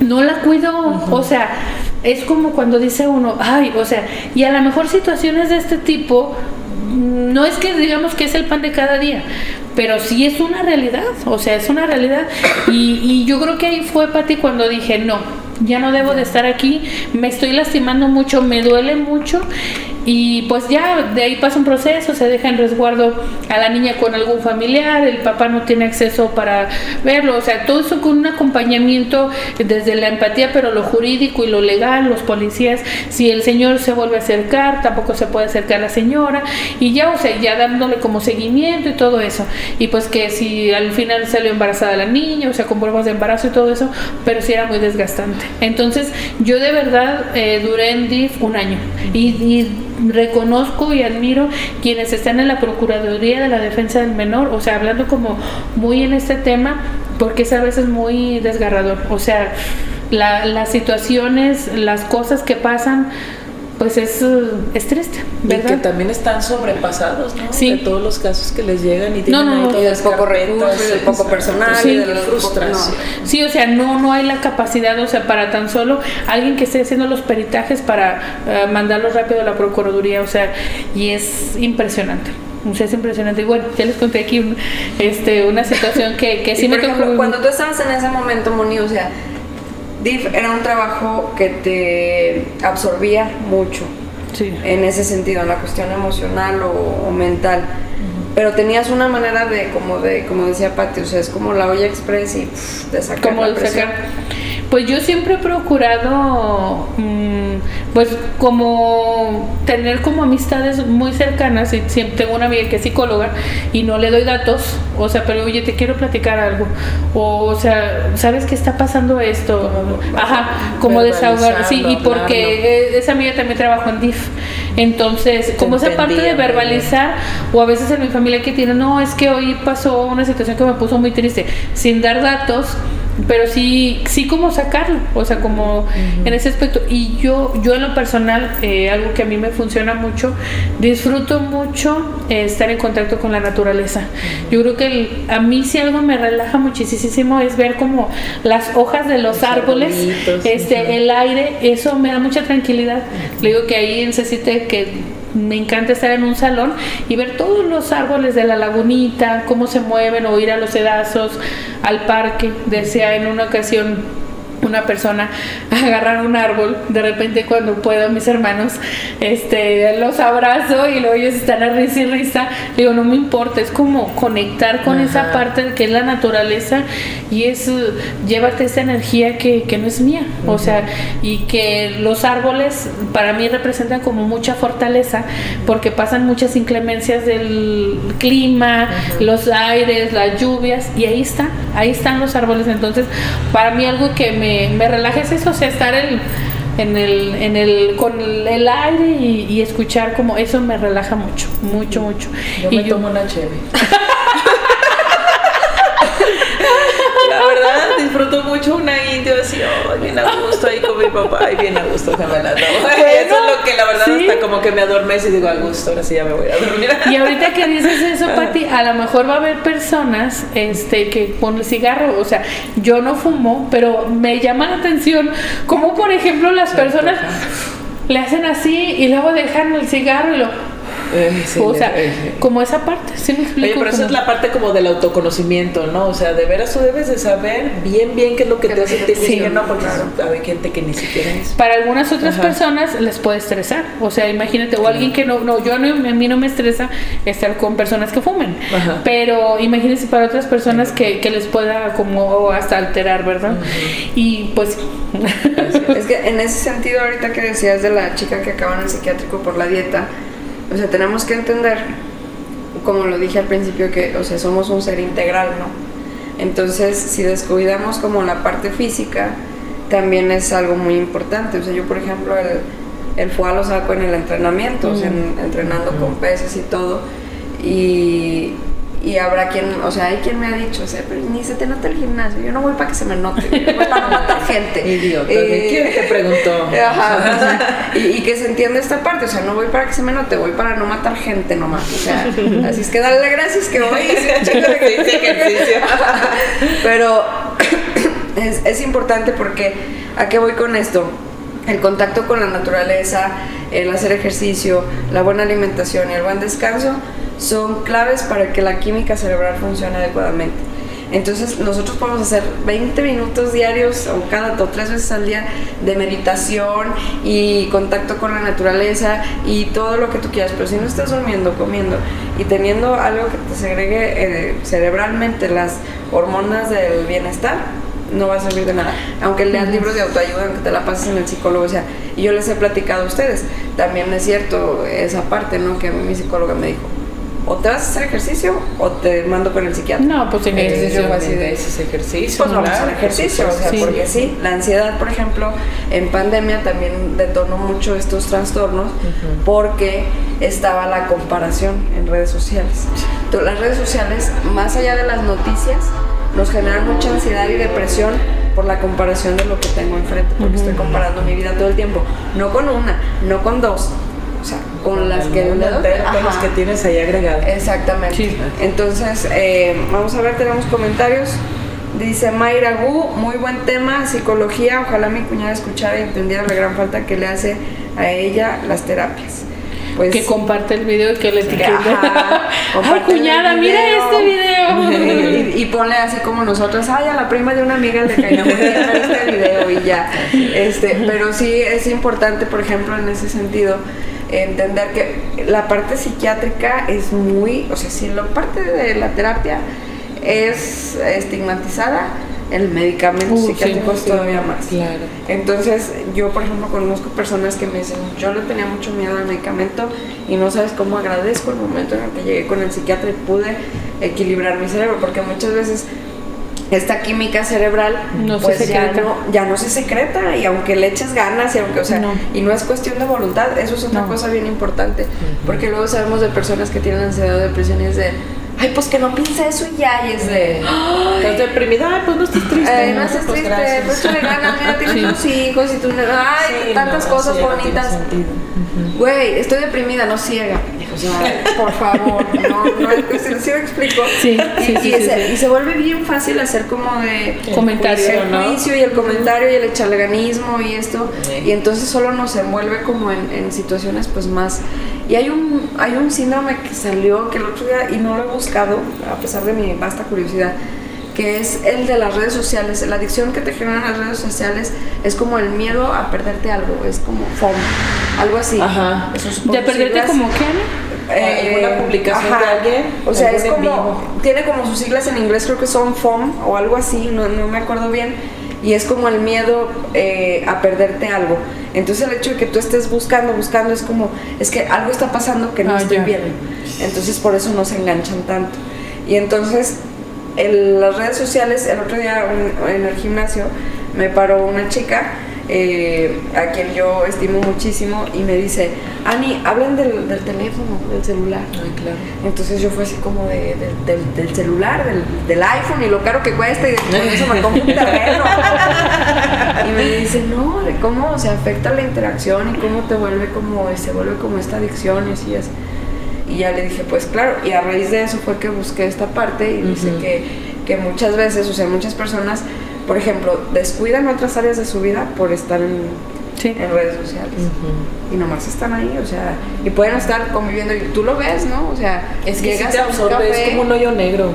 no la cuidó, o sea, es como cuando dice uno, ay, o sea, y a lo mejor situaciones de este tipo, no es que digamos que es el pan de cada día, pero sí es una realidad, o sea, es una realidad. Y, y yo creo que ahí fue, Pati, cuando dije, no, ya no debo de estar aquí, me estoy lastimando mucho, me duele mucho y pues ya de ahí pasa un proceso, se deja en resguardo a la niña con algún familiar, el papá no tiene acceso para verlo, o sea, todo eso con un acompañamiento desde la empatía, pero lo jurídico y lo legal, los policías, si el señor se vuelve a acercar, tampoco se puede acercar a la señora y ya, o sea, ya dándole como seguimiento y todo eso. Y pues que si al final salió embarazada la niña, o sea, con pruebas de embarazo y todo eso, pero sí era muy desgastante. Entonces, yo de verdad eh, duré en DIF un año y reconozco y admiro quienes están en la Procuraduría de la Defensa del Menor, o sea, hablando como muy en este tema, porque es a veces muy desgarrador, o sea, la, las situaciones, las cosas que pasan, pues es, es triste, ¿verdad? Y que también están sobrepasados, ¿no? Sí. De todos los casos que les llegan y tienen no, no. del las poco recurso, del poco personal, Sí. y de la frustración. Sí, o sea, no, no hay la capacidad, o sea, para tan solo alguien que esté haciendo los peritajes para eh, mandarlos rápido a la Procuraduría, o sea, y es impresionante. O sea, es impresionante. Y bueno, ya les conté aquí un- este, una situación que, que Y sí por me tocó. ejemplo, cuando tú estabas en ese momento, Moni, o sea, DIF era un trabajo que te absorbía mucho Sí. en ese sentido, en la cuestión emocional o, o mental. Pero tenías una manera de, como de, como decía Pati, o sea, es como la olla express y pff, de sacar como la el presión. sacar. Pues yo siempre he procurado, mm, pues como tener como amistades muy cercanas y siempre tengo una amiga que es psicóloga y no le doy datos, o sea, pero oye, te quiero platicar algo, o, o sea, ¿sabes qué está pasando esto? Ajá, como desahogar, sí, y porque eh, esa amiga también trabajó en DIF, entonces, como esa parte de verbalizar, o a veces en mi familia que tiene, no, es que hoy pasó una situación que me puso muy triste, sin dar datos, pero sí, sí como sacarlo, o sea, como en ese aspecto. Y yo, yo en lo personal, eh, algo que a mí me funciona mucho, disfruto mucho eh, estar en contacto con la naturaleza. Yo creo que el- a mí si algo me relaja muchísimo es ver como las hojas de los, Los árboles, este, ujú. el aire, eso me da mucha tranquilidad. Le digo que ahí en Cecite que me encanta estar en un salón y ver todos los árboles de la lagunita, cómo se mueven, o ir a los sedazos, al parque. Decía en una ocasión una persona agarrar un árbol, de repente cuando puedo mis hermanos, este, los abrazo y luego ellos están a risa y risa, digo, no me importa, es como conectar con esa parte que es la naturaleza y es, llévate esa energía que, que no es mía, o sea, y que los árboles para mí representan como mucha fortaleza porque pasan muchas inclemencias del clima, los aires, las lluvias y ahí está, ahí están los árboles, entonces para mí algo que me, me relaja es eso, o sea, estar en el, en el, con el, aire y, y escuchar como eso me relaja mucho, mucho, mucho. Yo y me tomo una cheve. La verdad, disfruto mucho una indio así, ay, bien a gusto ahí con mi papá, y bien a gusto que me la tomo. Eso es lo que la verdad sí. hasta como que me adormece y digo, a gusto, ahora sí ya me voy a dormir. Y ahorita que dices eso, Pati, a lo mejor va a haber personas este, que con el cigarro, o sea, yo no fumo, pero me llama la atención, como por ejemplo las personas le hacen así y luego dejan el cigarro y lo... Eh, sí, o sea, eh, como esa parte, ¿sí me explico? Oye, pero esa Como- es la parte como del autoconocimiento, ¿no? O sea, de veras tú debes de saber bien, bien qué es lo que te es lo hace que te sentir hace bien, ¿no? Porque claro. hay gente que ni siquiera es. Para algunas otras Ajá. personas les puede estresar. O sea, imagínate, o alguien que no, no, yo no, a mí no me estresa estar con personas que fumen. Ajá. Pero imagínense para otras personas que, que les pueda como hasta alterar, ¿verdad? Y pues Es que en ese sentido, ahorita que decías de la chica que acaba en el psiquiátrico por la dieta, o sea, tenemos que entender, como lo dije al principio, que, o sea, somos un ser integral, ¿no? Entonces, si descuidamos como la parte física, también es algo muy importante. O sea, yo, por ejemplo, el, el foie lo saco en el entrenamiento, o sea, en- entrenando con peces y todo. Y, y habrá quien, o sea, hay quien me ha dicho, o sea, pero ni se te nota el gimnasio. Yo no voy para que se me note, yo voy para no matar gente. Idiota, Eh, ¿quién te preguntó? Ajá, o sea, y, y que se entienda esta parte, o sea, no voy para que se me note, voy para no matar gente nomás, o sea, así es que dale gracias que voy y Sí, sí, ejercicio. Pero es, es importante porque, ¿a qué voy con esto? El contacto con la naturaleza, el hacer ejercicio, la buena alimentación y el buen descanso son claves para que la química cerebral funcione adecuadamente. Entonces nosotros podemos hacer 20 minutos diarios o cada o tres veces al día de meditación y contacto con la naturaleza y todo lo que tú quieras, pero si no estás durmiendo, comiendo y teniendo algo que te segregue eh, cerebralmente las hormonas del bienestar, no va a servir de nada. Aunque leas libros de autoayuda, aunque te la pases en el psicólogo, o sea, y yo les he platicado a ustedes, también es cierto esa parte, ¿no? Que a mí mi psicóloga me dijo, o te vas a hacer ejercicio o te mando con el psiquiatra. no, pues en Entonces ejercicio. yo fue así de- Ese ejercicio. Pues vamos claro, al ejercicio, o sea, Sí. porque sí, la ansiedad, por ejemplo, en pandemia también detonó mucho estos trastornos porque estaba la comparación en redes sociales. Entonces, las redes sociales, más allá de las noticias, nos generan mucha ansiedad y depresión por la comparación de lo que tengo enfrente, porque estoy comparando mi vida todo el tiempo, no con una, no con dos, con las que con los que tienes ahí agregados. Exactamente. Entonces, eh, vamos a ver, tenemos comentarios. Dice Mayra Gu, muy buen tema, psicología. Ojalá mi cuñada escuchara y entendiera la gran falta que le hace a ella las terapias. Pues, que comparte el video y que le etiquete. Ay, cuñada, mira este video. y, ponle así como nosotros, ay, a la prima de una amiga le cayó este video y ya. Este, pero sí es importante, por ejemplo, en ese sentido, entender que la parte psiquiátrica es muy, o sea, si la parte de la terapia es estigmatizada, el medicamento uh, psiquiátrico es todavía más. Claro. Entonces, yo, por ejemplo, conozco personas que me dicen, yo le tenía mucho miedo al medicamento y no sabes cómo agradezco el momento en el que llegué con el psiquiatra y pude equilibrar mi cerebro, porque muchas veces esta química cerebral no pues se ya, no, ya no se secreta y aunque le eches ganas y aunque o sea y no es cuestión de voluntad eso es otra cosa bien importante porque luego sabemos de personas que tienen ansiedad o depresión y es de ay, pues que no piense eso y ya, y es de. Estás deprimida, ay, pues no estés triste. Ay, no estés pues triste, pues le ganas, mira, tienes tus hijos y tú. Ay, tantas cosas bonitas. Güey, estoy deprimida, no ciega. O sea, por favor, no, no ¿sí me explico? Sí, sí, y, y, se, y, se, vuelve bien fácil hacer como de comentario, el juicio y el comentario y el echarleganismo y esto, y entonces solo nos envuelve como en, en situaciones pues más. Y hay un, hay un síndrome que salió que el otro día, y no lo he buscado, a pesar de mi vasta curiosidad, que es el de las redes sociales. La adicción que te generan las redes sociales es como el miedo a perderte algo, es como FOMO, algo así. Ajá. ¿De perderte como qué? Eh, alguna publicación de alguien. O sea, es como, tiene como sus siglas en inglés, creo que son FOM o algo así, no, no me acuerdo bien y es como el miedo eh, a perderte algo. Entonces el hecho de que tú estés buscando, buscando, es como, es que algo está pasando que no ah, estoy viendo. Entonces por eso no se enganchan tanto. Y entonces en las redes sociales, el otro día en el gimnasio me paró una chica eh, a quien yo estimo muchísimo, y me dice, Ani, hablen del, del teléfono, del celular. claro. Entonces yo fue así como de, del, del, celular, del, del, iPhone y lo caro que cuesta y con eso me compro un terreno. y me dice, no, de cómo se afecta la interacción y cómo te vuelve como, se vuelve como esta adicción y así es. Y ya le dije, pues claro, y a raíz de eso fue que busqué esta parte y dice que, que muchas veces, o sea, muchas personas por ejemplo, descuidan otras áreas de su vida por estar en, en redes sociales. Y nomás están ahí, o sea, y pueden estar conviviendo y tú lo ves, ¿no? O sea, es que llegas te absorbe, es como un hoyo negro.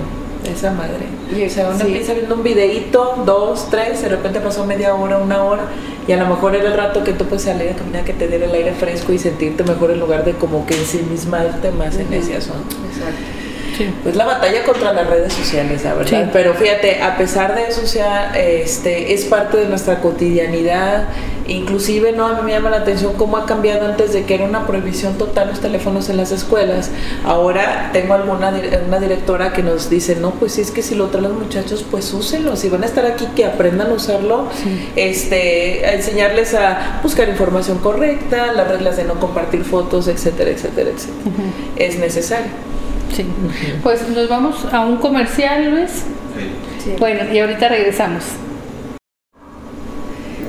Esa madre. Y, o sea, uno empieza viendo un videíto, dos, tres, de repente pasó media hora, una hora, y a lo mejor era el rato que tú puedes salir a caminar, que te diera el aire fresco y sentirte mejor en lugar de como que ensimismarte más en ese asunto. Exacto. Pues la batalla contra las redes sociales, la verdad. Pero fíjate, a pesar de eso, sea, este, es parte de nuestra cotidianidad. Inclusive, no, a mí me llama la atención cómo ha cambiado antes de que era una prohibición total los teléfonos en las escuelas. Ahora tengo alguna una directora que nos dice, no, pues si es que si lo traen los muchachos, pues úsenlo. Si van a estar aquí, que aprendan a usarlo, este, a enseñarles a buscar información correcta, las reglas de no compartir fotos, etcétera, etcétera, etcétera. Es necesario. Sí. Pues nos vamos a un comercial, Luis. Sí. Bueno, y ahorita regresamos.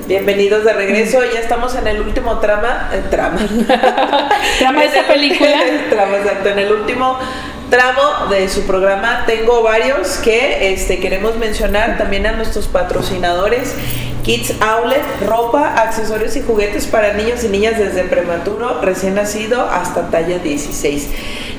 Bienvenidos de regreso, ya estamos en el último trama, eh, trama. trama de esta película. trama, exacto, en el último tramo de su programa tengo varios que este, queremos mencionar también a nuestros patrocinadores Kids Outlet, ropa, accesorios y juguetes para niños y niñas desde prematuro, recién nacido hasta talla 16.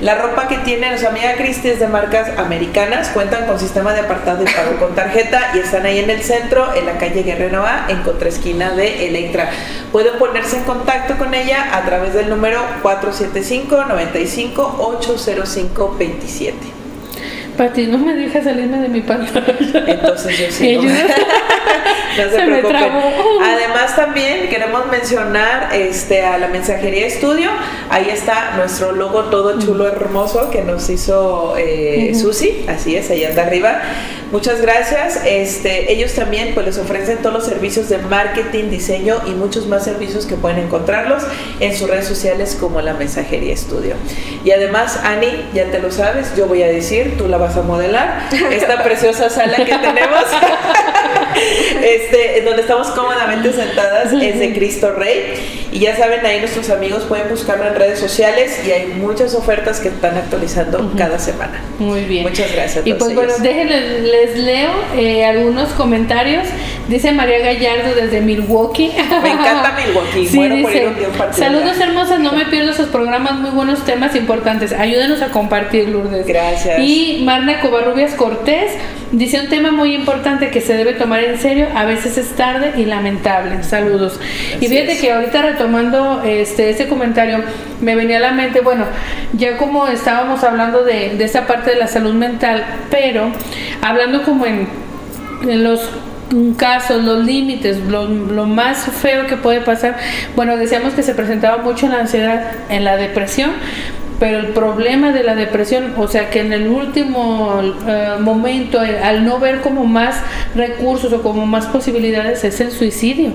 La ropa que tiene nuestra amiga Cristi es de marcas americanas, cuentan con sistema de apartado y pago con tarjeta y están ahí en el centro, en la calle Guerrero A, en contraesquina de Electra. Pueden ponerse en contacto con ella a través del número 475 95 805 27. Pati, no me deja salirme de mi pantalla. Entonces yo sí. no, se, preocupen. Además también queremos mencionar este a la mensajería estudio. Ahí está nuestro logo todo chulo, hermoso que nos hizo eh, Susi. Así es, ahí anda arriba. Muchas gracias. Este, ellos también pues les ofrecen todos los servicios de marketing, diseño y muchos más servicios que pueden encontrarlos en sus redes sociales como la Mensajería Estudio. Y además, Ani, ya te lo sabes, yo voy a decir, tú la vas a modelar, esta preciosa sala que tenemos. este, donde estamos cómodamente sentadas es de Cristo Rey. Y ya saben, ahí nuestros amigos pueden buscarlo en redes sociales y hay muchas ofertas que están actualizando cada semana. Muy bien. Muchas gracias. Y pues bueno, déjenles, les leo eh, algunos comentarios. Dice María Gallardo desde Milwaukee. Me encanta Milwaukee. Sí, dice, Saludos hermosas, no me pierdo esos programas, muy buenos temas importantes. Ayúdenos a compartir, Lourdes. Gracias. Y Marna Covarrubias Cortés dice un tema muy importante que se debe tomar en serio, a veces es tarde y lamentable. Saludos. y fíjate que ahorita retomando este, este comentario, me venía a la mente, bueno, ya como estábamos hablando de, de esa parte de la salud mental, pero hablando como en, en los casos, los límites, lo, lo, más feo que puede pasar, bueno, decíamos que se presentaba mucho la ansiedad, en la depresión, pero el problema de la depresión, o sea que en el último eh, momento, eh, al no ver como más recursos o como más posibilidades, es el suicidio.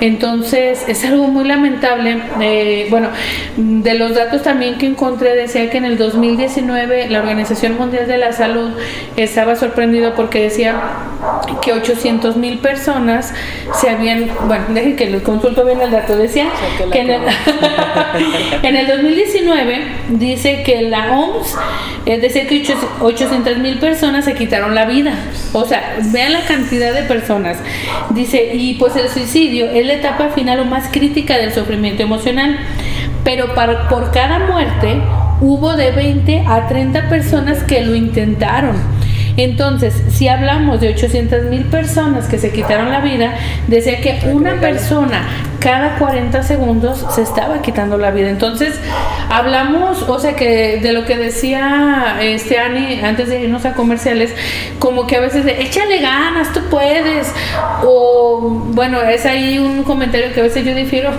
Entonces es algo muy lamentable. Eh, bueno, de los datos también que encontré decía que en el 2019 la Organización Mundial de la Salud estaba sorprendido porque decía que 800 mil personas se habían, bueno, dejen que les consulto bien el dato, decía que en el, en el 2019 dice que la OMS, es decir, que 800 mil personas se quitaron la vida. O sea, vean la cantidad de personas. Dice, y pues el suicidio es la etapa final o más crítica del sufrimiento emocional. Pero para, por cada muerte hubo de 20 a 30 personas que lo intentaron. Entonces, si hablamos de 800 mil personas que se quitaron la vida, decía que una persona cada 40 segundos se estaba quitando la vida. Entonces, hablamos, o sea, que de lo que decía este Ani antes de irnos a comerciales, como que a veces de échale ganas, tú puedes. O bueno, es ahí un comentario que a veces yo difiero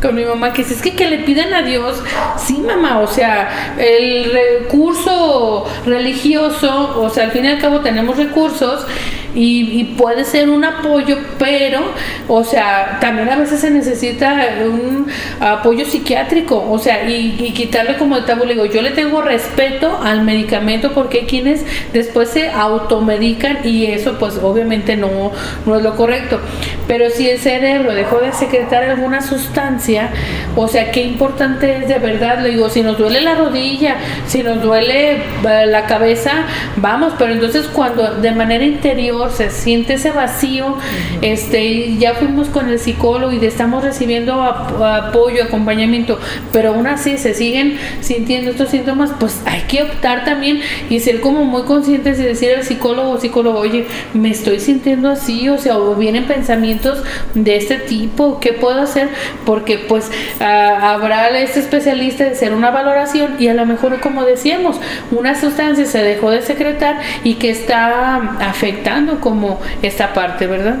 con mi mamá, que dice, es que que le piden a Dios, sí mamá, o sea, el recurso religioso, o sea, al fin y al cabo tenemos recursos y, puede ser un apoyo, pero, o sea, también a veces se necesita un apoyo psiquiátrico, o sea, y, quitarle como el tabú, le digo, yo le tengo respeto al medicamento porque hay quienes después se automedican y eso pues obviamente no, no es lo correcto, pero si el cerebro dejó de secretar alguna sustancia, o sea, qué importante es de verdad, le digo, si nos duele la rodilla, si nos duele eh, la cabeza, vamos, pero entonces cuando de manera interior se siente ese vacío, este, ya fuimos con el psicólogo y estamos recibiendo apoyo, acompañamiento, pero aún así se siguen sintiendo estos síntomas, pues hay que optar también y ser como muy conscientes y decir al psicólogo o psicólogo, oye, me estoy sintiendo así, o sea, o vienen pensamientos de este tipo, ¿qué puedo hacer? Porque pues habrá este especialista de hacer una valoración y a lo mejor, como decíamos, una sustancia se dejó de secretar y que está afectando como esta parte, ¿verdad?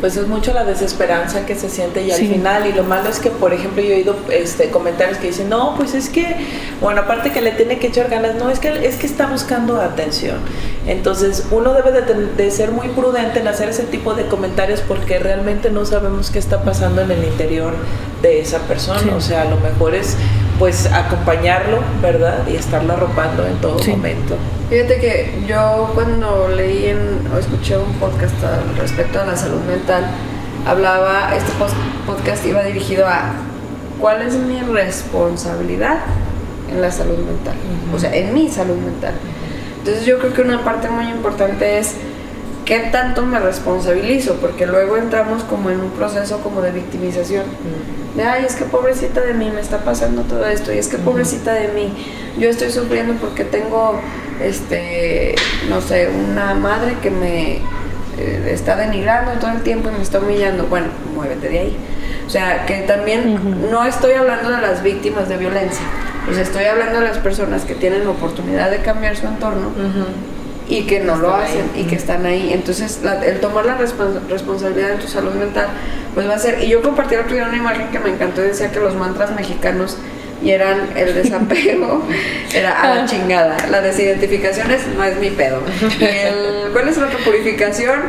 Pues es mucho la desesperanza que se siente y al final, y lo malo es que, por ejemplo, yo he oído este, comentarios que dicen, no, pues es que, bueno, aparte que le tiene que echar ganas, no, es que, es que está buscando atención. Entonces, uno debe de, de ser muy prudente en hacer ese tipo de comentarios porque realmente no sabemos qué está pasando en el interior de esa persona. O sea, a lo mejor es pues acompañarlo, ¿verdad? Y estarlo arropando en todo momento. Fíjate que yo cuando leí en, o escuché un podcast al respecto a la salud mental, hablaba, este podcast iba dirigido a cuál es mi responsabilidad en la salud mental, o sea, en mi salud mental. Entonces yo creo que una parte muy importante es qué tanto me responsabilizo, porque luego entramos como en un proceso como de victimización de, ay, es que pobrecita de mí me está pasando todo esto, y es que pobrecita de mí, yo estoy sufriendo porque tengo, este, no sé, una madre que me eh, está denigrando todo el tiempo y me está humillando. Bueno, muévete de ahí. O sea, que también no estoy hablando de las víctimas de violencia, pues estoy hablando de las personas que tienen la oportunidad de cambiar su entorno y que no lo hacen y que están ahí. Entonces, el tomar la responsabilidad de tu salud mental, pues va a ser. Y yo compartí el otro día una imagen que me encantó y decía que los mantras mexicanos y eran el desapego, era a la ah. chingada. La desidentificación es, no es mi pedo. Y el, ¿Cuál es la purificación?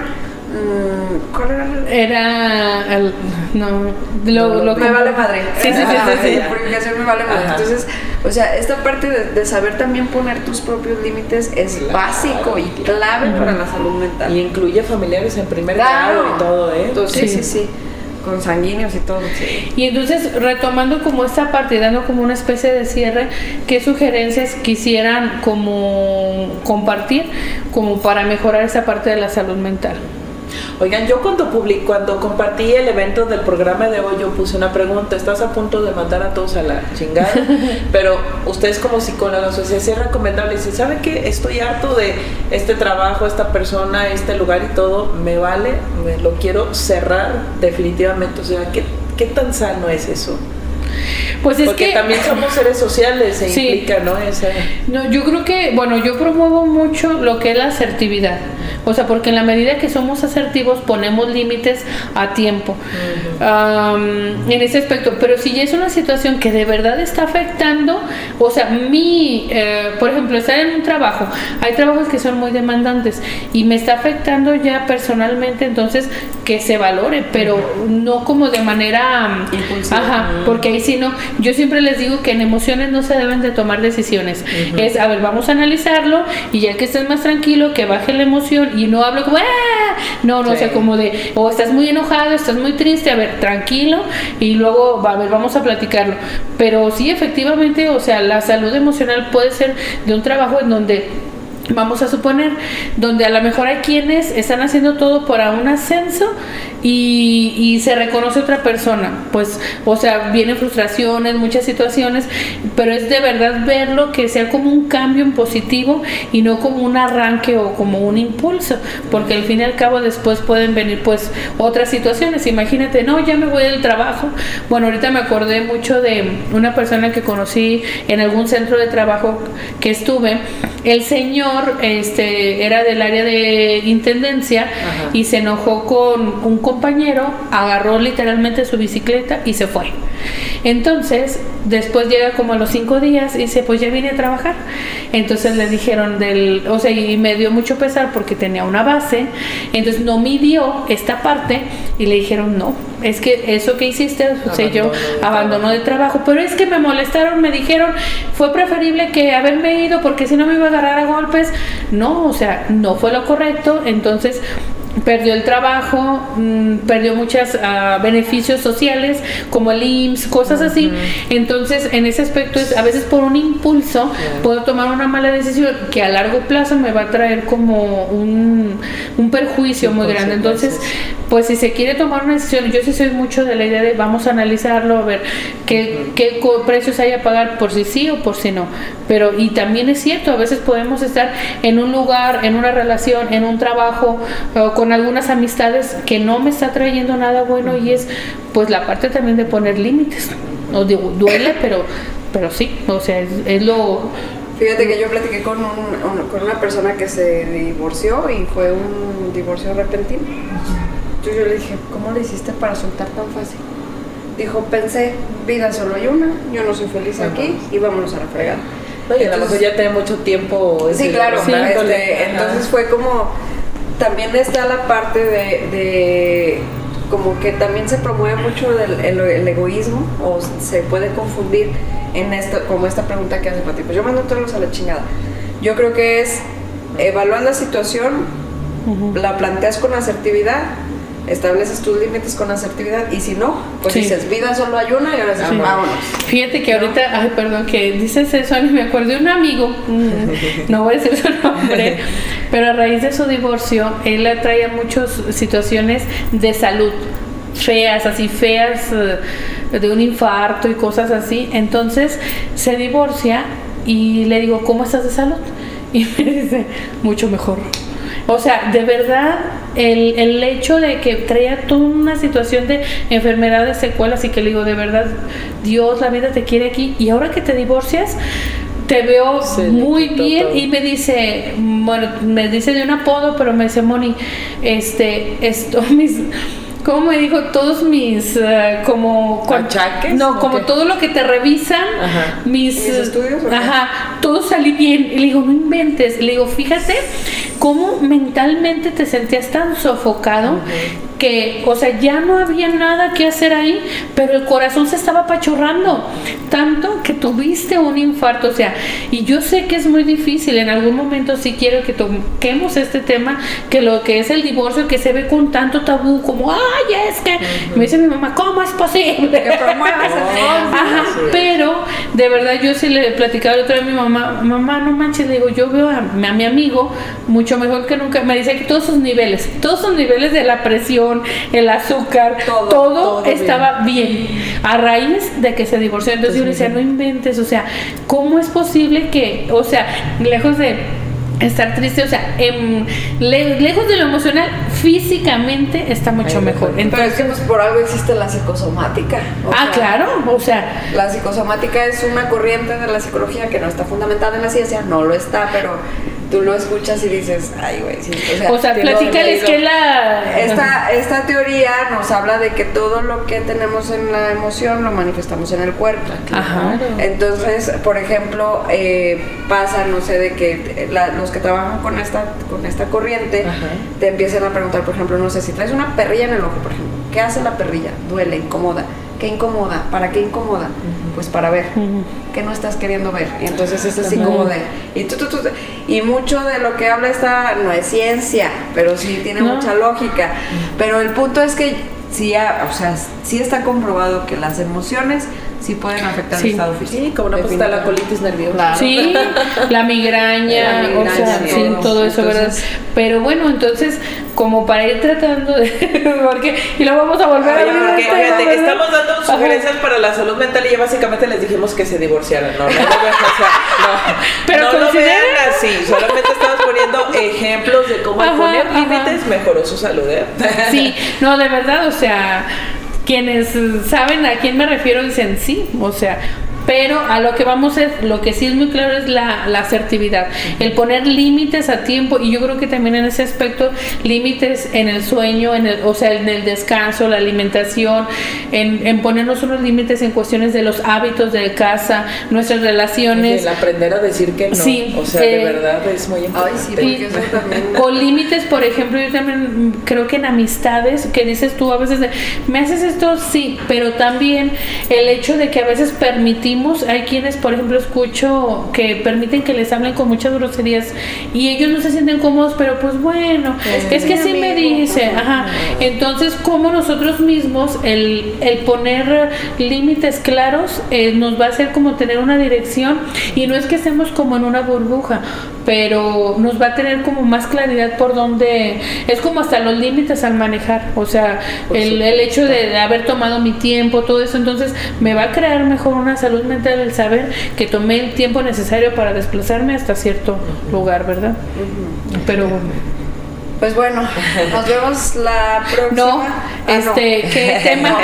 Mm, ¿Cuál era? Era. el- no. Lo, lo me vale madre. Sí, sí, sí, Ah, sí, sí. La purificación me vale madre. Ajá. Entonces, o sea, esta parte de, de saber también poner tus propios límites es Claro. básico y clave para la salud mental. Y incluye familiares en primer Claro. grado y todo, ¿eh? Entonces, Sí. sí, sí, sí. Con sanguíneos y todo. Sí. Y entonces, retomando como esta parte, y dando como una especie de cierre, ¿qué sugerencias quisieran como compartir como para mejorar esa parte de la salud mental? Oigan, yo cuando public, cuando compartí el evento del programa de hoy, yo puse una pregunta, estás a punto de mandar a todos a la chingada, pero ustedes como psicólogos, o sea, es recomendable, si saben que estoy harto de este trabajo, esta persona, este lugar y todo, me vale, me lo quiero cerrar definitivamente, o sea, ¿qué, qué tan sano es eso? Pues es Porque que también somos seres sociales, se Sí. implica, ¿no? Esa, No, yo creo que, bueno, yo promuevo mucho lo que es la asertividad. O sea, porque en la medida que somos asertivos ponemos límites a tiempo. Am, en ese aspecto. Pero si ya es una situación que de verdad está afectando, o sea, mi, eh, por ejemplo, estar en un trabajo, hay trabajos que son muy demandantes y me está afectando ya personalmente, entonces que se valore, pero no como de manera Impulsiva. Ajá, porque ahí sí no. Yo siempre les digo que en emociones no se deben de tomar decisiones. Es, a ver, vamos a analizarlo y ya que estés más tranquilo, que baje la emoción y no hablo como, "Ah". no, no, o sea, como de, o estás muy enojado, estás muy triste, a ver, tranquilo y luego, a ver, vamos a platicarlo. Pero sí, efectivamente, o sea, la salud emocional puede ser de un trabajo en donde Vamos a suponer, donde a lo mejor hay quienes están haciendo todo para un ascenso y, y se reconoce otra persona. Pues, o sea, vienen frustraciones, muchas situaciones, pero es de verdad verlo que sea como un cambio en positivo y no como un arranque o como un impulso, porque al fin y al cabo después pueden venir pues otras situaciones. Imagínate, no, ya me voy del trabajo. Bueno, ahorita me acordé mucho de una persona que conocí en algún centro de trabajo que estuve. El señor este, era del área de intendencia Ajá. y se enojó con un compañero, agarró literalmente su bicicleta y se fue. Entonces, después llega como a los cinco días y dice, pues ya vine a trabajar. Entonces le dijeron del, o sea, y me dio mucho pesar porque tenía una base, entonces no midió esta parte y le dijeron, no, es que eso que hiciste, o sea, yo Abandono de trabajo, pero es que me molestaron, me dijeron, fue preferible que haberme ido porque si no me iba a agarrar a golpes. No, o sea, no fue lo correcto, entonces perdió el trabajo, mm, perdió muchos beneficios sociales como el IMSS, cosas así. Entonces, en ese aspecto, es, a veces por un impulso puedo tomar una mala decisión que a largo plazo me va a traer como un, un perjuicio Sí, muy grande. Entonces, pues si se quiere tomar una decisión, yo sí soy mucho de la idea de vamos a analizarlo, a ver qué, qué co- precios hay a pagar por si sí o por si no. Pero, y también es cierto, a veces podemos estar en un lugar, en una relación, en un trabajo, o con algunas amistades que no me está trayendo nada bueno y es pues la parte también de poner límites. No digo, duele, pero, pero sí, o sea, es, es lo... Fíjate que yo platiqué con, un- un- con una persona que se divorció y fue un divorcio repentino. Yo, yo le dije, ¿cómo le hiciste para soltar tan fácil? Dijo, pensé, vida solo hay una, yo no soy feliz Ajá. aquí y vámonos a la fregada. Oye, a lo Entonces- mejor ya tiene mucho tiempo. Sí, claro. Este, entonces fue como, también está la parte de, de como que también se promueve mucho el, el- el egoísmo o se puede confundir en esto, como esta pregunta que hace Pati. Pues yo mando todos a la chingada. Yo creo que es evaluar la situación, la planteas con asertividad, estableces tus límites con asertividad y si no, pues Sí. dices, vida solo hay una y ahora sí, vámonos. Fíjate que ahorita, ay, perdón, que dices eso, me acordé de un amigo, mm, no voy a decir su nombre, pero a raíz de su divorcio, él traía muchas situaciones de salud feas, así feas, eh, de un infarto y cosas así. Entonces se divorcia y le digo, ¿cómo estás de salud? Y me dice, mucho mejor. O sea, de verdad, el, el hecho de que traía toda una situación de enfermedades, secuelas, y que le digo, de verdad, Dios, la vida te quiere aquí, y ahora que te divorcias, te veo Se muy bien todo. y me dice, bueno, me dice de un apodo, pero me dice, Moni, este, esto, mis, ¿cómo me dijo? Todos mis, eh, como... ¿Achaques? No, como todo lo que te revisan, Ajá. mis... ¿Mis estudios? Ajá, todo salí bien. Y le digo, no inventes. Le digo, fíjate cómo mentalmente te sentías tan sofocado que, o sea, ya no había nada que hacer ahí, pero el corazón se estaba apachurrando. Tanto que tuviste un infarto. O sea, y yo sé que es muy difícil. En algún momento sí quiero que toquemos este tema, que lo que es el divorcio, que se ve con tanto tabú, como, ay, es que. Me dice mi mamá, ¿cómo es posible? Que promuevas el. Ajá, pero de verdad yo sí le platicaba la otra vez a mi mamá, mamá, no manches, le digo, yo veo a, a mi amigo mucho mejor que nunca. Me dice que todos sus niveles, todos sus niveles de la presión, el azúcar, Todo, todo, todo estaba bien. A raíz de que se divorció. Entonces yo le decía, no inventes, o sea, ¿cómo es posible que, o sea, lejos de estar triste, o sea, em, le- lejos de lo emocional, físicamente está mucho mejor. mejor. Pero Entonces, es que pues por algo existe la psicosomática. o ah, sea, claro, o sea, La psicosomática es una corriente de la psicología que no está fundamentada en la ciencia, no lo está, pero tú lo escuchas y dices, ay, güey, sí. O sea, o sea, platícales que la... Esta, esta teoría nos habla de que todo lo que tenemos en la emoción lo manifestamos en el cuerpo. Ajá. Entonces, por ejemplo, eh, pasa, no sé, de que la- los que trabajan con esta, con esta corriente Ajá. te empiezan a preguntar, por ejemplo, no sé, si traes una perrilla en el ojo, por ejemplo, ¿qué hace la perrilla? Duele, incomoda. ¿Qué incomoda? ¿Para qué incomoda? Pues para ver. ¿Qué no estás queriendo ver? Y entonces es así como de... Y, tú, tú, tú- y mucho de lo que habla esta no es ciencia, pero sí tiene No. mucha lógica. Pero el punto es que sí, ha- o sea, sí está comprobado que las emociones sí pueden afectar Sí. el estado físico. Sí, como no pues está la colitis nerviosa. Claro. Sí, la migraña, La migraña, o sea, sí, todo. todo eso, ¿verdad? Entonces- Pero bueno, entonces, como para ir tratando de... porque, y lo vamos a volver Ay, a abrir porque, el tema, fíjate, ¿verdad? estamos dando Ajá. sugerencias para la salud mental y ya básicamente les dijimos que se divorciaran, ¿no? No, lo vean, o sea, no, Pero no lo vean así, solamente estamos poniendo ejemplos de cómo Ajá, poner ajá. límites mejoró su salud, ¿eh? Sí, no, de verdad, o sea, quienes saben a quién me refiero dicen sí, o sea, pero a lo que vamos es, lo que sí es muy claro es la, la asertividad, el poner límites a tiempo y yo creo que también en ese aspecto límites en el sueño, en el, o sea, en el descanso, la alimentación, en, en ponernos unos límites en cuestiones de los hábitos de casa, nuestras relaciones. El aprender a decir que no, Sí, o sea, de eh, verdad es muy Ay, importante. sí, porque eso también... O límites, por ejemplo, yo también creo que en amistades, que dices tú a veces, de, me haces esto, sí, pero también el hecho de que a veces permitimos, hay quienes, por ejemplo, escucho que permiten que les hablen con muchas groserías y ellos no se sienten cómodos, pero pues bueno, es que así me dice, ajá. Entonces, como nosotros mismos, el, el poner límites claros eh, nos va a hacer como tener una dirección y no es que estemos como en una burbuja, pero nos va a tener como más claridad por dónde, es como hasta los límites al manejar, o sea, el, el hecho de haber tomado mi tiempo, todo eso, entonces me va a crear mejor una salud mental el saber que tomé el tiempo necesario para desplazarme hasta cierto lugar, ¿verdad? Pero Pues bueno, nos vemos la próxima. no, Ah, no. este, ¿qué tema?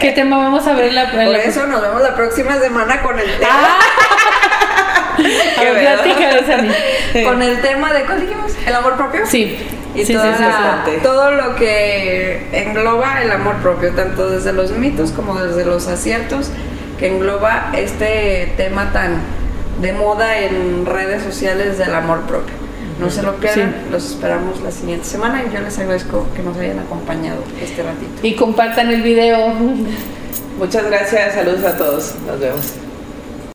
¿Qué tema vamos a ver la, en Por la- eso nos vemos la próxima semana con el tema, Ah, a ver, mí. con el tema de ¿cuál dijimos? El amor propio. Sí, Y sí, sí, toda sí, la- todo lo que engloba el amor propio, tanto desde los mitos como desde los aciertos, que engloba este tema tan de moda en redes sociales del amor propio. No se lo pierdan, los esperamos la siguiente semana y yo les agradezco que nos hayan acompañado este ratito. Y compartan el video. Muchas gracias, saludos a todos, nos vemos.